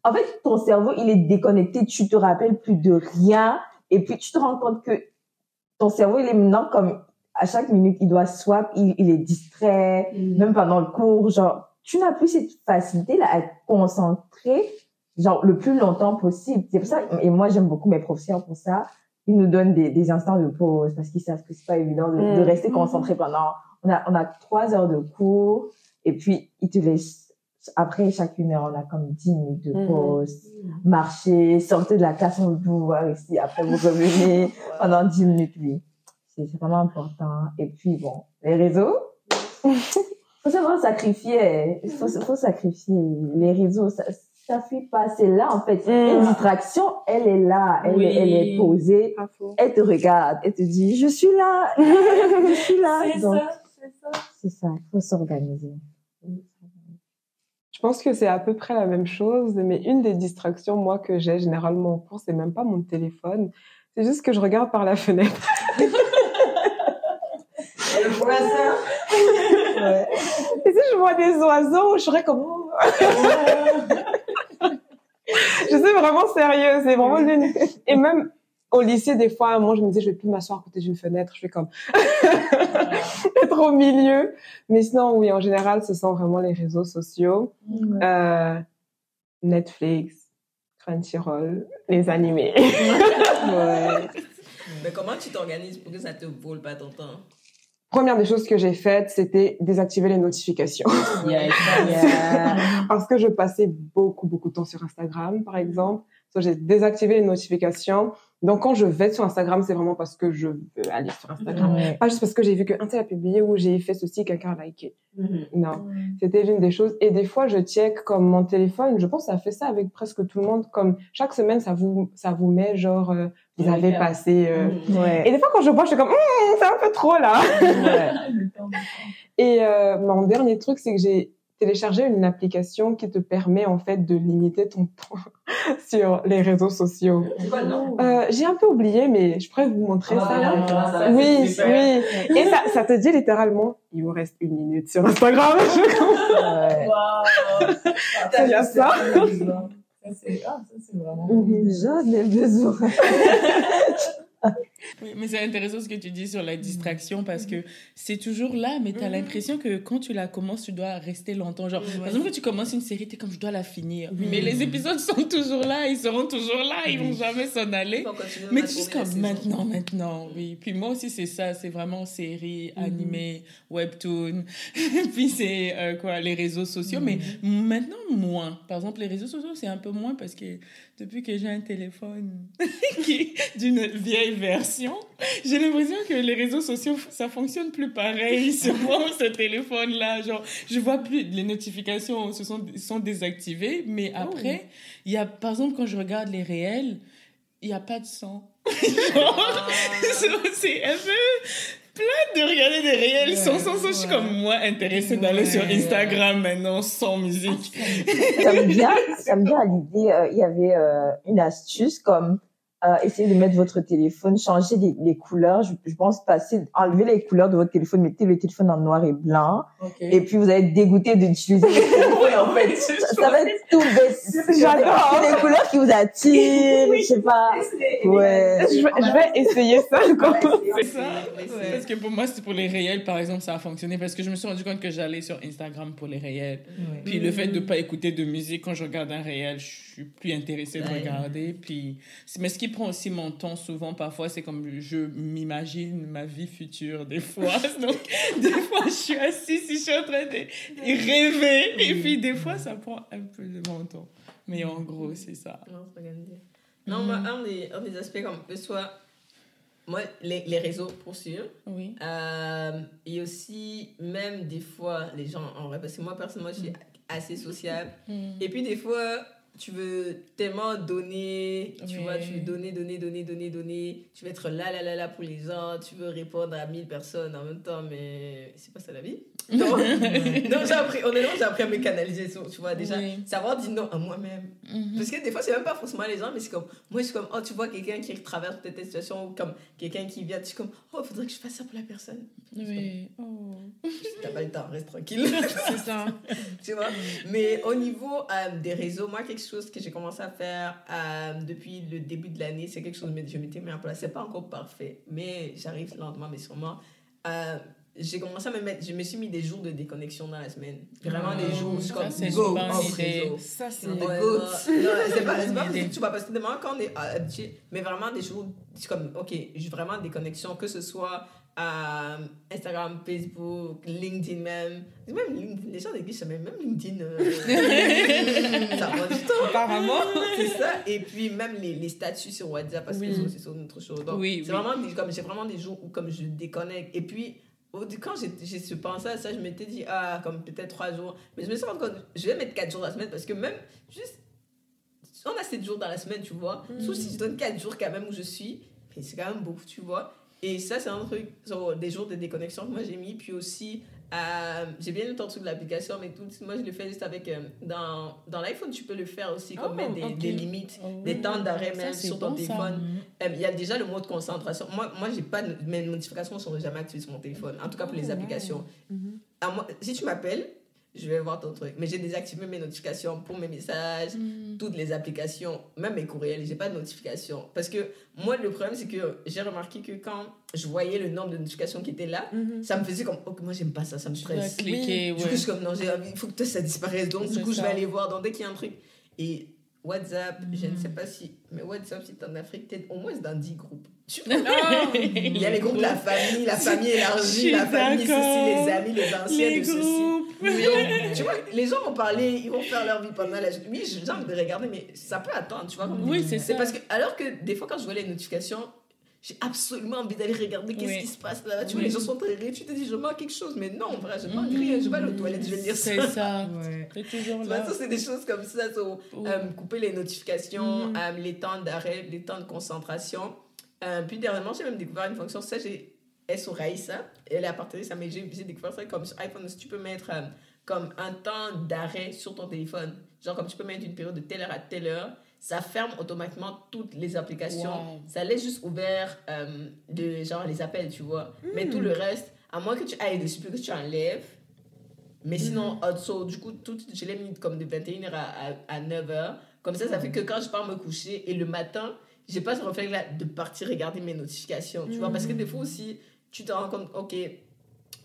En fait, ton cerveau, il est déconnecté, tu te rappelles plus de rien, et puis tu te rends compte que ton cerveau, il est maintenant comme à chaque minute, il doit swap, il, il est distrait, même pendant le cours, genre, tu n'as plus cette facilité-là à te concentrer, genre, le plus longtemps possible. C'est pour ça, et moi, j'aime beaucoup mes professeurs pour ça. Ils nous donnent des, des instants de pause parce qu'ils savent que c'est pas évident de, de Mm. rester concentré pendant, on a, on a trois heures de cours, et puis, ils te laissent, après chaque une heure, on a comme dix minutes de Mm. pause, marcher, sortez de la classe, on peut vous voir ici, après vous revenez [LAUGHS] pendant dix minutes, oui. C'est c'est vraiment important. Et puis, bon, les réseaux, [LAUGHS] faut savoir sacrifier, faut, faut sacrifier les réseaux, ça, ça fuit pas, c'est là, en fait. Mm. Une distraction, elle est là, elle, Oui. est, elle est posée, elle te regarde, elle te dit, je suis là, [LAUGHS] je suis là. C'est Donc, ça, c'est ça. c'est ça, il faut s'organiser. Je pense que c'est à peu près la même chose, mais une des distractions, moi, que j'ai généralement en cours, c'est même pas mon téléphone. C'est juste que je regarde par la fenêtre. Ouais. Et si je vois des oiseaux, je serais comme... [LAUGHS] [LAUGHS] je suis vraiment sérieuse, c'est vraiment l'une. Et même au lycée, des fois, moi, je me disais, je vais plus m'asseoir à côté d'une fenêtre, je vais comme [LAUGHS] être au milieu. Mais sinon, oui, en général, ce sont vraiment les réseaux sociaux, euh, Netflix, Crunchyroll, les animés. Ouais. [LAUGHS] Mais comment tu t'organises pour que ça te vole pas ton temps? Première des choses que j'ai faites, c'était désactiver les notifications. [LAUGHS] Parce que je passais beaucoup, beaucoup de temps sur Instagram, par exemple. So, j'ai désactivé les notifications. Donc, quand je vais sur Instagram, c'est vraiment parce que je veux aller sur Instagram. Ouais. Pas juste parce que j'ai vu qu'un tel a publié ou j'ai fait ceci, quelqu'un a liké. Mhm. Non. C'était l'une des choses. Et des fois, je check comme mon téléphone. Je pense que ça fait ça avec presque tout le monde. Comme chaque semaine, ça vous, ça vous met genre, euh, vous avez ouais. passé. euh, Mhm. Ouais. Et des fois, quand je vois, je suis comme, Hum, c'est un peu trop là. [LAUGHS] Et euh, mon dernier truc, c'est que j'ai téléchargé une application qui te permet en fait de limiter ton temps [LAUGHS] sur les réseaux sociaux. Euh, j'ai un peu oublié, mais je pourrais vous montrer Ah, ça. ah, ça, Oui, oui. Et ça, ça te dit littéralement, il vous reste une minute sur Instagram. [LAUGHS] Ouais. Waouh Il y a ça. Ça, c'est ah, ça, c'est vraiment... J'en ai besoin. Oui, mais c'est intéressant ce que tu dis sur la distraction parce que c'est toujours là, mais tu as Mhm. l'impression que quand tu la commences, tu dois rester longtemps. Genre, par exemple, quand tu commences une série, tu es comme je dois la finir. Oui. Mais les épisodes sont toujours là, ils seront toujours là, ils vont jamais s'en aller. Mais tu juste comme maintenant, maintenant, oui. Puis moi aussi, c'est ça, c'est vraiment série, Mhm. animé, webtoon. [LAUGHS] Puis c'est euh, quoi, les réseaux sociaux. Mais maintenant, moins. Par exemple, les réseaux sociaux, c'est un peu moins parce que depuis que j'ai un téléphone [LAUGHS] qui d'une vieille version, j'ai l'impression que les réseaux sociaux, ça fonctionne plus pareil [LAUGHS] sur moi, ce téléphone-là. Genre, je vois plus, les notifications se sont, sont désactivées, mais après, il y a, par exemple, quand je regarde les réels, il n'y a pas de son. [LAUGHS] Genre, c'est un peu plein de regarder des réels sans sans son. Je suis ouais. comme moi intéressée d'aller sur Ouais. Instagram maintenant sans musique. ça me vient, ça me vient à l'idée, euh, il y avait euh, une astuce comme euh, essayer de mettre votre téléphone, changer les, les couleurs. Je, je pense passer, enlever les couleurs de votre téléphone, mettez le téléphone en noir et blanc, et puis vous allez être dégoûté d'utiliser. [LAUGHS] en fait. ça, ça va être tout bête. [LAUGHS] J'adore. Les couleurs qui vous attirent, je sais pas. Ouais. Je, vais- je vais essayer ça. ça. Ouais. Parce que pour moi, c'est pour les réels, par exemple, ça a fonctionné parce que je me suis rendu compte que j'allais sur Instagram pour les réels. Puis le fait de ne pas écouter de musique quand je regarde un réel, je suis plus intéressée de regarder. Puis, mais ce qui prend aussi mon temps souvent, parfois, c'est comme je m'imagine ma vie future des fois. [LAUGHS] Donc, des fois, je suis assise, si je suis en train de rêver. Et puis, des fois, ça prend un peu de mon temps. Mais en gros, c'est ça. Non, c'est. Non, moi, un des, un des aspects comme que soit, moi, les, les réseaux, pour sûr. Oui. Euh, et aussi, même des fois, les gens en vrai, parce que moi, personnellement, je suis assez sociable. Et puis, des fois, tu veux tellement donner, tu Oui. vois, tu veux donner, donner, donner, donner, donner. Tu veux être là, là, là, là pour les gens. Tu veux répondre à 1000 personnes en même temps, mais c'est pas ça la vie. [LAUGHS] Donc, donc j'ai appris, honnêtement, j'ai appris à me canaliser, tu vois, déjà. Oui. Savoir dire non à moi-même. Mhm. Parce que des fois, c'est même pas forcément les gens, mais c'est comme, moi, je suis comme, oh, tu vois quelqu'un qui traverse peut-être cette situation, ou comme quelqu'un qui vient, tu es comme, oh, il faudrait que je fasse ça pour la personne. Oui. Oh. [LAUGHS] T'as pas le temps, reste tranquille. [LAUGHS] C'est ça. tu vois? Mais au niveau euh, des réseaux, moi, quelque chose que j'ai commencé à faire euh, depuis le début de l'année, c'est quelque chose que je m'étais mis en place. C'est pas encore parfait, mais j'arrive lentement, mais sûrement. Euh, j'ai commencé à me mettre, je me suis mis des jours de déconnexion dans la semaine. Vraiment des jours où je comme, c'est go, off réseau. Ça, c'est good. non, c'est pas, pas [LAUGHS] tu vois, parce que demain, quand on est euh, habitué, mais vraiment des jours, c'est comme, ok, vraiment des connexions, que ce soit euh, Instagram, Facebook, LinkedIn même. Même LinkedIn, les gens ça, mais même LinkedIn, euh, [LAUGHS] ça prend du temps. Apparemment. C'est ça. Et puis même les, les statuts sur WhatsApp, parce Oui. que c'est sur notre chose. Donc, Oui, c'est oui. vraiment des, comme j'ai vraiment des jours où comme je déconnecte. Et puis quand j'ai penser à ça, je m'étais dit ah comme peut-être trois jours. Mais je me suis rendu compte je vais mettre quatre jours dans la semaine parce que même juste on a 7 jours dans la semaine, tu vois. Mm. Sauf si je donne 4 jours quand même où je suis, mais c'est quand même beaucoup, tu vois. Et ça, c'est un truc, genre, des jours de déconnexion que moi j'ai mis. Puis aussi, Euh, j'ai bien ton truc de l'application, mais tout, moi je le fais juste avec. euh, dans dans l'iPhone, tu peux le faire aussi, comme Oh, mettre des, limites, Oh, des temps d'arrêt même sur ton bon, téléphone. Euh, Il y a déjà le mode concentration. Moi, moi j'ai pas de- mes notifications sont jamais activées sur mon téléphone, en tout cas pour les Oh, applications. Mhm. À moi, si tu m'appelles, je vais voir ton truc. Mais j'ai désactivé mes notifications pour mes messages, Mm. toutes les applications, même mes courriels, j'ai pas de notifications. Parce que moi, le problème, c'est que j'ai remarqué que quand je voyais le nombre de notifications qui étaient là, Mhm. ça me faisait comme, oh, moi, j'aime pas ça, ça me Tu dois stresse. cliquer, Du coup, ouais. je suis comme, non, j'ai envie, il faut que ça disparaisse. Donc, du coup, je vais aller voir. Donc, dès qu'il y a un truc. Et WhatsApp, je ne sais pas si. Mais WhatsApp, si t'es en Afrique, t'es au moins dans 10 groupes. Ah, Il y a les groupes de la famille, la [LAUGHS] famille élargie, la famille ceci, les amis, les anciens Les ceci. Tu vois, les gens vont parler, ils vont faire leur vie pendant la journée. Oui, j'ai envie de regarder, mais ça peut attendre, tu vois. comme Oui, c'est ça. parce que, alors que des fois, quand je vois les notifications, j'ai absolument envie d'aller regarder qu'est-ce Oui. qui se passe là. Tu vois, les gens sont très tu te dis, je manque quelque chose, mais non, en vrai, je manque rien. Je vais aller aux toilettes, je vais lire C'est ça. ça. Ouais. C'est toujours là. ça, c'est des choses comme ça. so, euh, couper les notifications, Mhm. euh, les temps d'arrêt, les temps de concentration. Euh, puis dernièrement, j'ai même découvert une fonction, ça, j'ai elle sur Raïssa, elle est à partir de ça, mais j'ai découvert ça comme sur iPhone aussi, tu peux mettre euh, comme un temps d'arrêt sur ton téléphone. Genre comme tu peux mettre une période de telle heure à telle heure, ça ferme automatiquement toutes les applications. Wow. Ça laisse juste ouvert euh, de, genre les appels, tu vois. Mais tout le reste, à moins que tu ailles dessus que tu enlèves, mais sinon, also, du coup, tout, je l'ai mis comme de 21h à, à, 9h. Comme ça, ça fait que quand je pars me coucher et le matin, j'ai pas ce réflexe-là de partir regarder mes notifications. Tu vois, parce que des fois aussi, tu te rends compte, ok,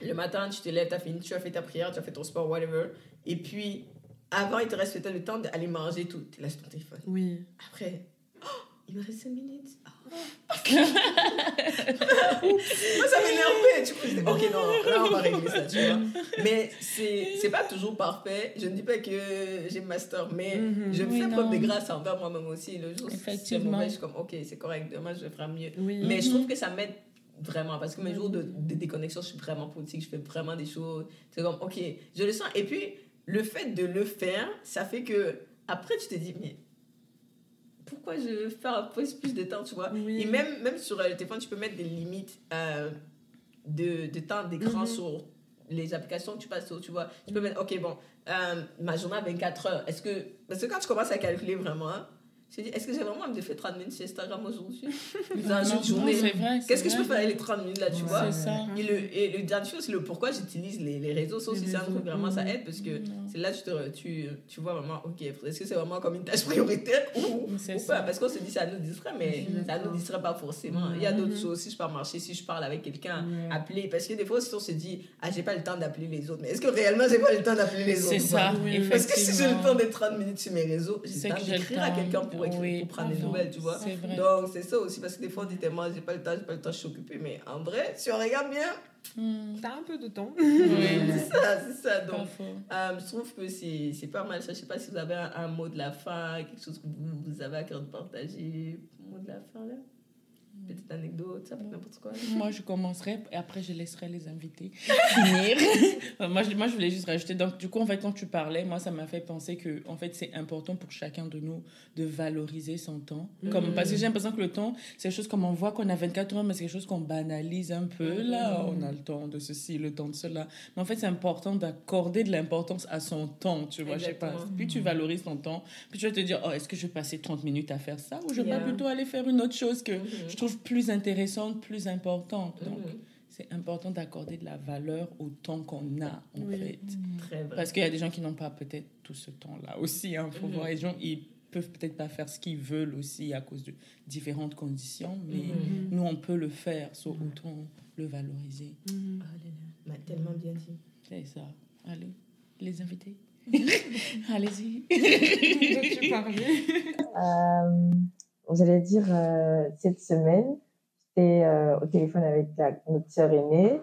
le matin, tu te lèves, tu as fini, tu as fait ta prière, tu as fait ton sport, whatever. Et puis, avant, il te reste peut-être le temps d'aller manger tout. Tu laisses ton téléphone. Oui. Après, oh, il me reste 5 minutes. Oh. [LAUGHS] Moi, ça m'énervait. Du coup, je dis, ok, non, là, on va régler ça, tu vois. Mais c'est pas toujours parfait. Je ne dis pas que j'ai master, mais Mhm. je Oui, fais preuve de grâce envers moi-même aussi. Le jour où c'est mauvais, je suis comme, ok, c'est correct, demain, je faire mieux. Oui. Mais je trouve que ça m'aide vraiment parce que mes jours de, de déconnexion, je suis vraiment politique, je fais vraiment des choses. C'est comme, ok, je le sens. Et puis, le fait de le faire, ça fait que après, tu te dis, mais pourquoi je veux faire plus, plus de temps, tu vois? Oui. Et même, même sur euh, le téléphone, tu peux mettre des limites euh, de, de temps d'écran Mhm. sur les applications que tu passes sur, tu vois? Tu peux mettre, ok, bon, euh, ma journée à 24 heures, est-ce que... Parce que quand tu commences à calculer vraiment, te dis, est-ce que j'ai vraiment envie de faire 30 minutes sur Instagram aujourd'hui? [LAUGHS] Dans Non, une non, journée. Qu'est-ce que je peux faire avec les 30 minutes là, tu Ouais. vois? ça. et le, et le dernier chose, c'est le pourquoi j'utilise les, les réseaux sociaux. C'est un truc vraiment, ça Mhm. aide parce que Non. c'est là que tu, te- tu, tu vois vraiment, ok, est-ce que c'est vraiment comme une tâche prioritaire ou, ou pas? Parce qu'on se dit ça nous distrait, mais ça nous distrait pas forcément. Il y a d'autres Mhm. choses. Si je pars marcher, si je parle avec quelqu'un, appeler. Parce que des fois aussi, on se dit, ah, j'ai pas le temps d'appeler les autres. Mais est-ce que réellement, j'ai pas le temps d'appeler les autres C'est ça. Parce que si j'ai le temps d'être 30 minutes sur mes réseaux, j'ai le temps j'ai d'écrire à quelqu'un pour, écrire, Oui. pour prendre des nouvelles, tu vois. C'est vrai. Donc, c'est ça aussi, parce que des fois, on dit tellement, j'ai pas le temps, j'ai pas le temps, je suis occupée. Mais en vrai, si on regarde bien, Hmm. T'as un peu de temps. [LAUGHS] Oui, c'est ça, c'est ça. Donc, euh, je trouve que c'est c'est pas mal ça. Je sais pas si vous avez un, un mot de la fin, quelque chose que vous, vous avez à cœur de partager. Mot de la fin, là? Petite anecdote, ça peut être n'importe quoi. Moi, je commencerai et après, je laisserai les invités [LAUGHS] finir. moi, je, moi, je voulais juste rajouter. Donc, du coup, en fait, quand tu parlais, moi, ça m'a fait penser que, en fait, c'est important pour chacun de nous de valoriser son temps. Comme, Mhm. Parce que j'ai l'impression que le temps, c'est quelque chose comme on voit qu'on a 24 heures, mais c'est quelque chose qu'on banalise un peu. Là, Mhm. on a le temps de ceci, le temps de cela. Mais en fait, c'est important d'accorder de l'importance à son temps, tu vois. Je sais pas. Exactement. Plus tu valorises ton temps, puis tu vas te dire, oh, est-ce que je vais passer 30 minutes à faire ça ou je vais Yeah. plutôt aller faire une autre chose que je trouve plus intéressante, plus importante. Donc, Mhm. c'est important d'accorder de la valeur au temps qu'on a, en Oui. fait. Très vrai. Parce qu'il y a des gens qui n'ont pas peut-être tout ce temps-là aussi. Il faut Mhm. voir. Les gens, ils peuvent peut-être pas faire ce qu'ils veulent aussi à cause de différentes conditions, mais Mhm. nous, on peut le faire, so autant le valoriser. Oh là là, m'a tellement bien dit. C'est ça. Allez, les invités. [LAUGHS] Allez-y. tu parlais. Euh, vous allez dire, euh, cette semaine, j'étais euh, au téléphone avec la, notre sœur aînée.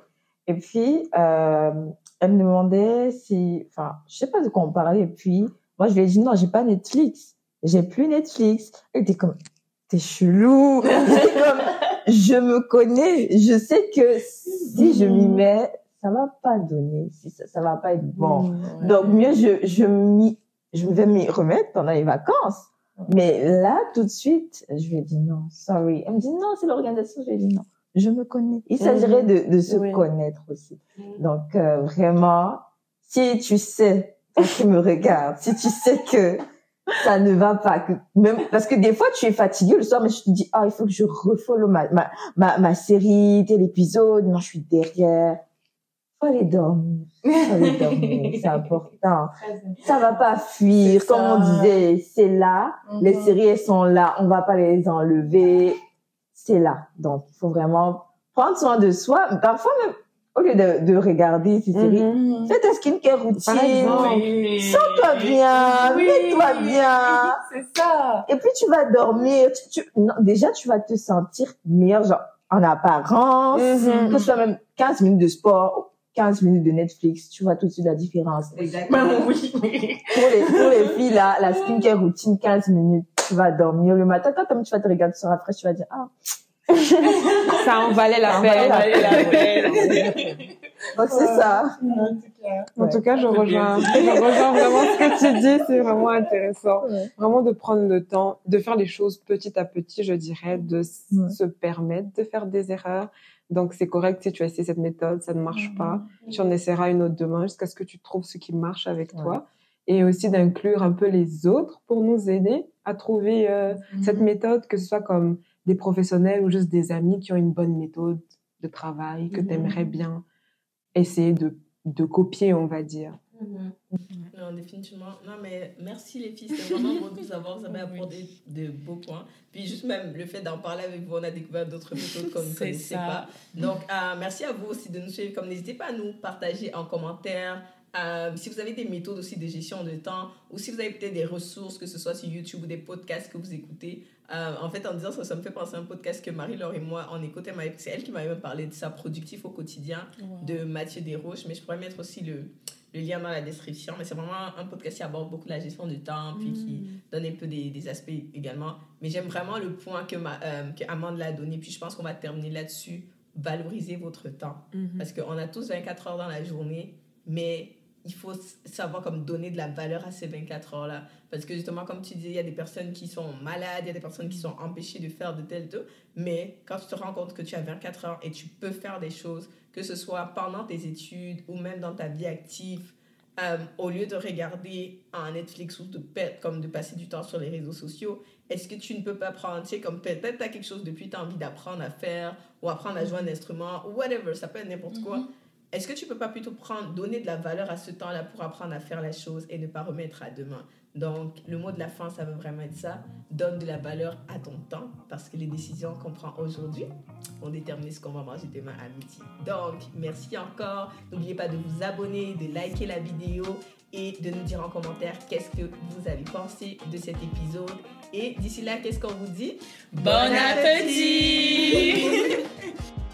Et puis, euh, elle me demandait si, enfin, je sais pas de quoi on parlait. Et puis, moi, je lui ai dit, non, j'ai pas Netflix. J'ai plus Netflix. Elle était comme, t'es chelou. [LAUGHS] Comme, je me connais. Je sais que si je m'y mets, ça va pas donner. Si ça, ça va pas être bon. Donc, mieux, je, je, m'y- je vais m'y remettre pendant les vacances. Mais là, tout de suite, je lui ai dit non, sorry. Elle me dit non, c'est l'organisation. Je lui ai dit non, je me connais. Il s'agirait de, de se Oui. connaître aussi. Donc, euh, vraiment, si tu sais, qui me regardes, si tu sais que ça ne va pas, que même, parce que des fois, tu es fatigué le soir, mais je te dis, ah, il faut que je refollow ma, ma, ma, ma série, tel épisode. Non, je suis derrière. Faut aller dormir. Faut aller dormir. C'est important. Ça va pas fuir. Comme on disait, c'est là. Les Mhm. séries, elles sont là. On va pas les enlever. C'est là. Donc, il faut vraiment prendre soin de soi. Parfois, même, au lieu de, de regarder ces séries, Mhm. fais ta skincare routine. Oui. Sens-toi bien. Oui. Mets-toi bien. C'est ça. Et puis, tu vas dormir. Tu, tu- non, déjà, tu vas te sentir meilleur, genre, en apparence. Mhm. Que ce soit même 15 minutes de sport, 15 minutes de Netflix, tu vois tout de suite la différence. Exactement. [LAUGHS] oui. Pour les, pour les filles, là, la skincare routine, 15 minutes, tu vas dormir. Le matin, quand tu vas te regarder sur la fraîche, tu vas dire, ah, Ça en valait la Ça en valait peine. la [LAUGHS] donc c'est ça. En tout cas, je rejoins, je rejoins vraiment ce que tu dis. C'est vraiment intéressant. Ouais. Vraiment de prendre le temps, de faire les choses petit à petit, je dirais, de se permettre de faire des erreurs. Donc, c'est correct si tu as essayé cette méthode, ça ne marche pas. Tu en essaieras une autre demain jusqu'à ce que tu trouves ce qui marche avec Ouais. toi. Et aussi d'inclure un peu les autres pour nous aider à trouver euh, cette méthode, que ce soit comme des professionnels ou juste des amis qui ont une bonne méthode de travail que Mhm. tu aimerais bien essayer de, de copier, on va dire. Non, définitivement. Non, mais merci les filles. C'était vraiment beau de vous avoir. Vous avez apporté de beaux points. Puis juste même le fait d'en parler avec vous, on a découvert d'autres méthodes [LAUGHS] qu'on ne C'est connaissait ça. pas. Donc, euh, merci à vous aussi de nous suivre. Comme n'hésitez pas à nous partager en commentaire. euh, si vous avez des méthodes aussi de gestion de temps ou si vous avez peut-être des ressources, que ce soit sur YouTube ou des podcasts que vous écoutez. Euh, en fait, en disant ça, ça me fait penser à un podcast que Marie-Laure et moi, on écoutait. C'est elle qui m'avait même parlé de ça, productif au quotidien de Mathieu Desroches, mais je pourrais mettre aussi le, le lien dans la description. Mais c'est vraiment un podcast qui aborde beaucoup la gestion du temps, puis qui donne un peu des, des aspects également. Mais j'aime vraiment le point que, ma, euh, que Amande l'a donné, puis je pense qu'on va terminer là-dessus. Valoriser votre temps. Parce qu'on a tous 24 heures dans la journée, mais il faut savoir comme donner de la valeur à ces 24 heures-là. Parce que justement, comme tu dis, il y a des personnes qui sont malades, il y a des personnes qui sont empêchées de faire de tel, tel. Mais quand tu te rends compte que tu as 24 heures et tu peux faire des choses, que ce soit pendant tes études ou même dans ta vie active, euh, au lieu de regarder un Netflix ou de, comme de passer du temps sur les réseaux sociaux, est-ce que tu ne peux pas prendre, tu sais, comme peut-être tu as quelque chose depuis, tu as envie d'apprendre à faire ou apprendre à jouer un instrument ou whatever, ça peut être n'importe quoi. Est-ce que tu peux pas plutôt prendre, donner de la valeur à ce temps-là pour apprendre à faire la chose et ne pas remettre à demain? Donc, le mot de la fin, ça veut vraiment être ça. Donne de la valeur à ton temps parce que les décisions qu'on prend aujourd'hui vont déterminer ce qu'on va manger demain à midi. Donc, merci encore. N'oubliez pas de vous abonner, de liker la vidéo et de nous dire en commentaire qu'est-ce que vous avez pensé de cet épisode. Et d'ici là, qu'est-ce qu'on vous dit? Bon appétit [LAUGHS]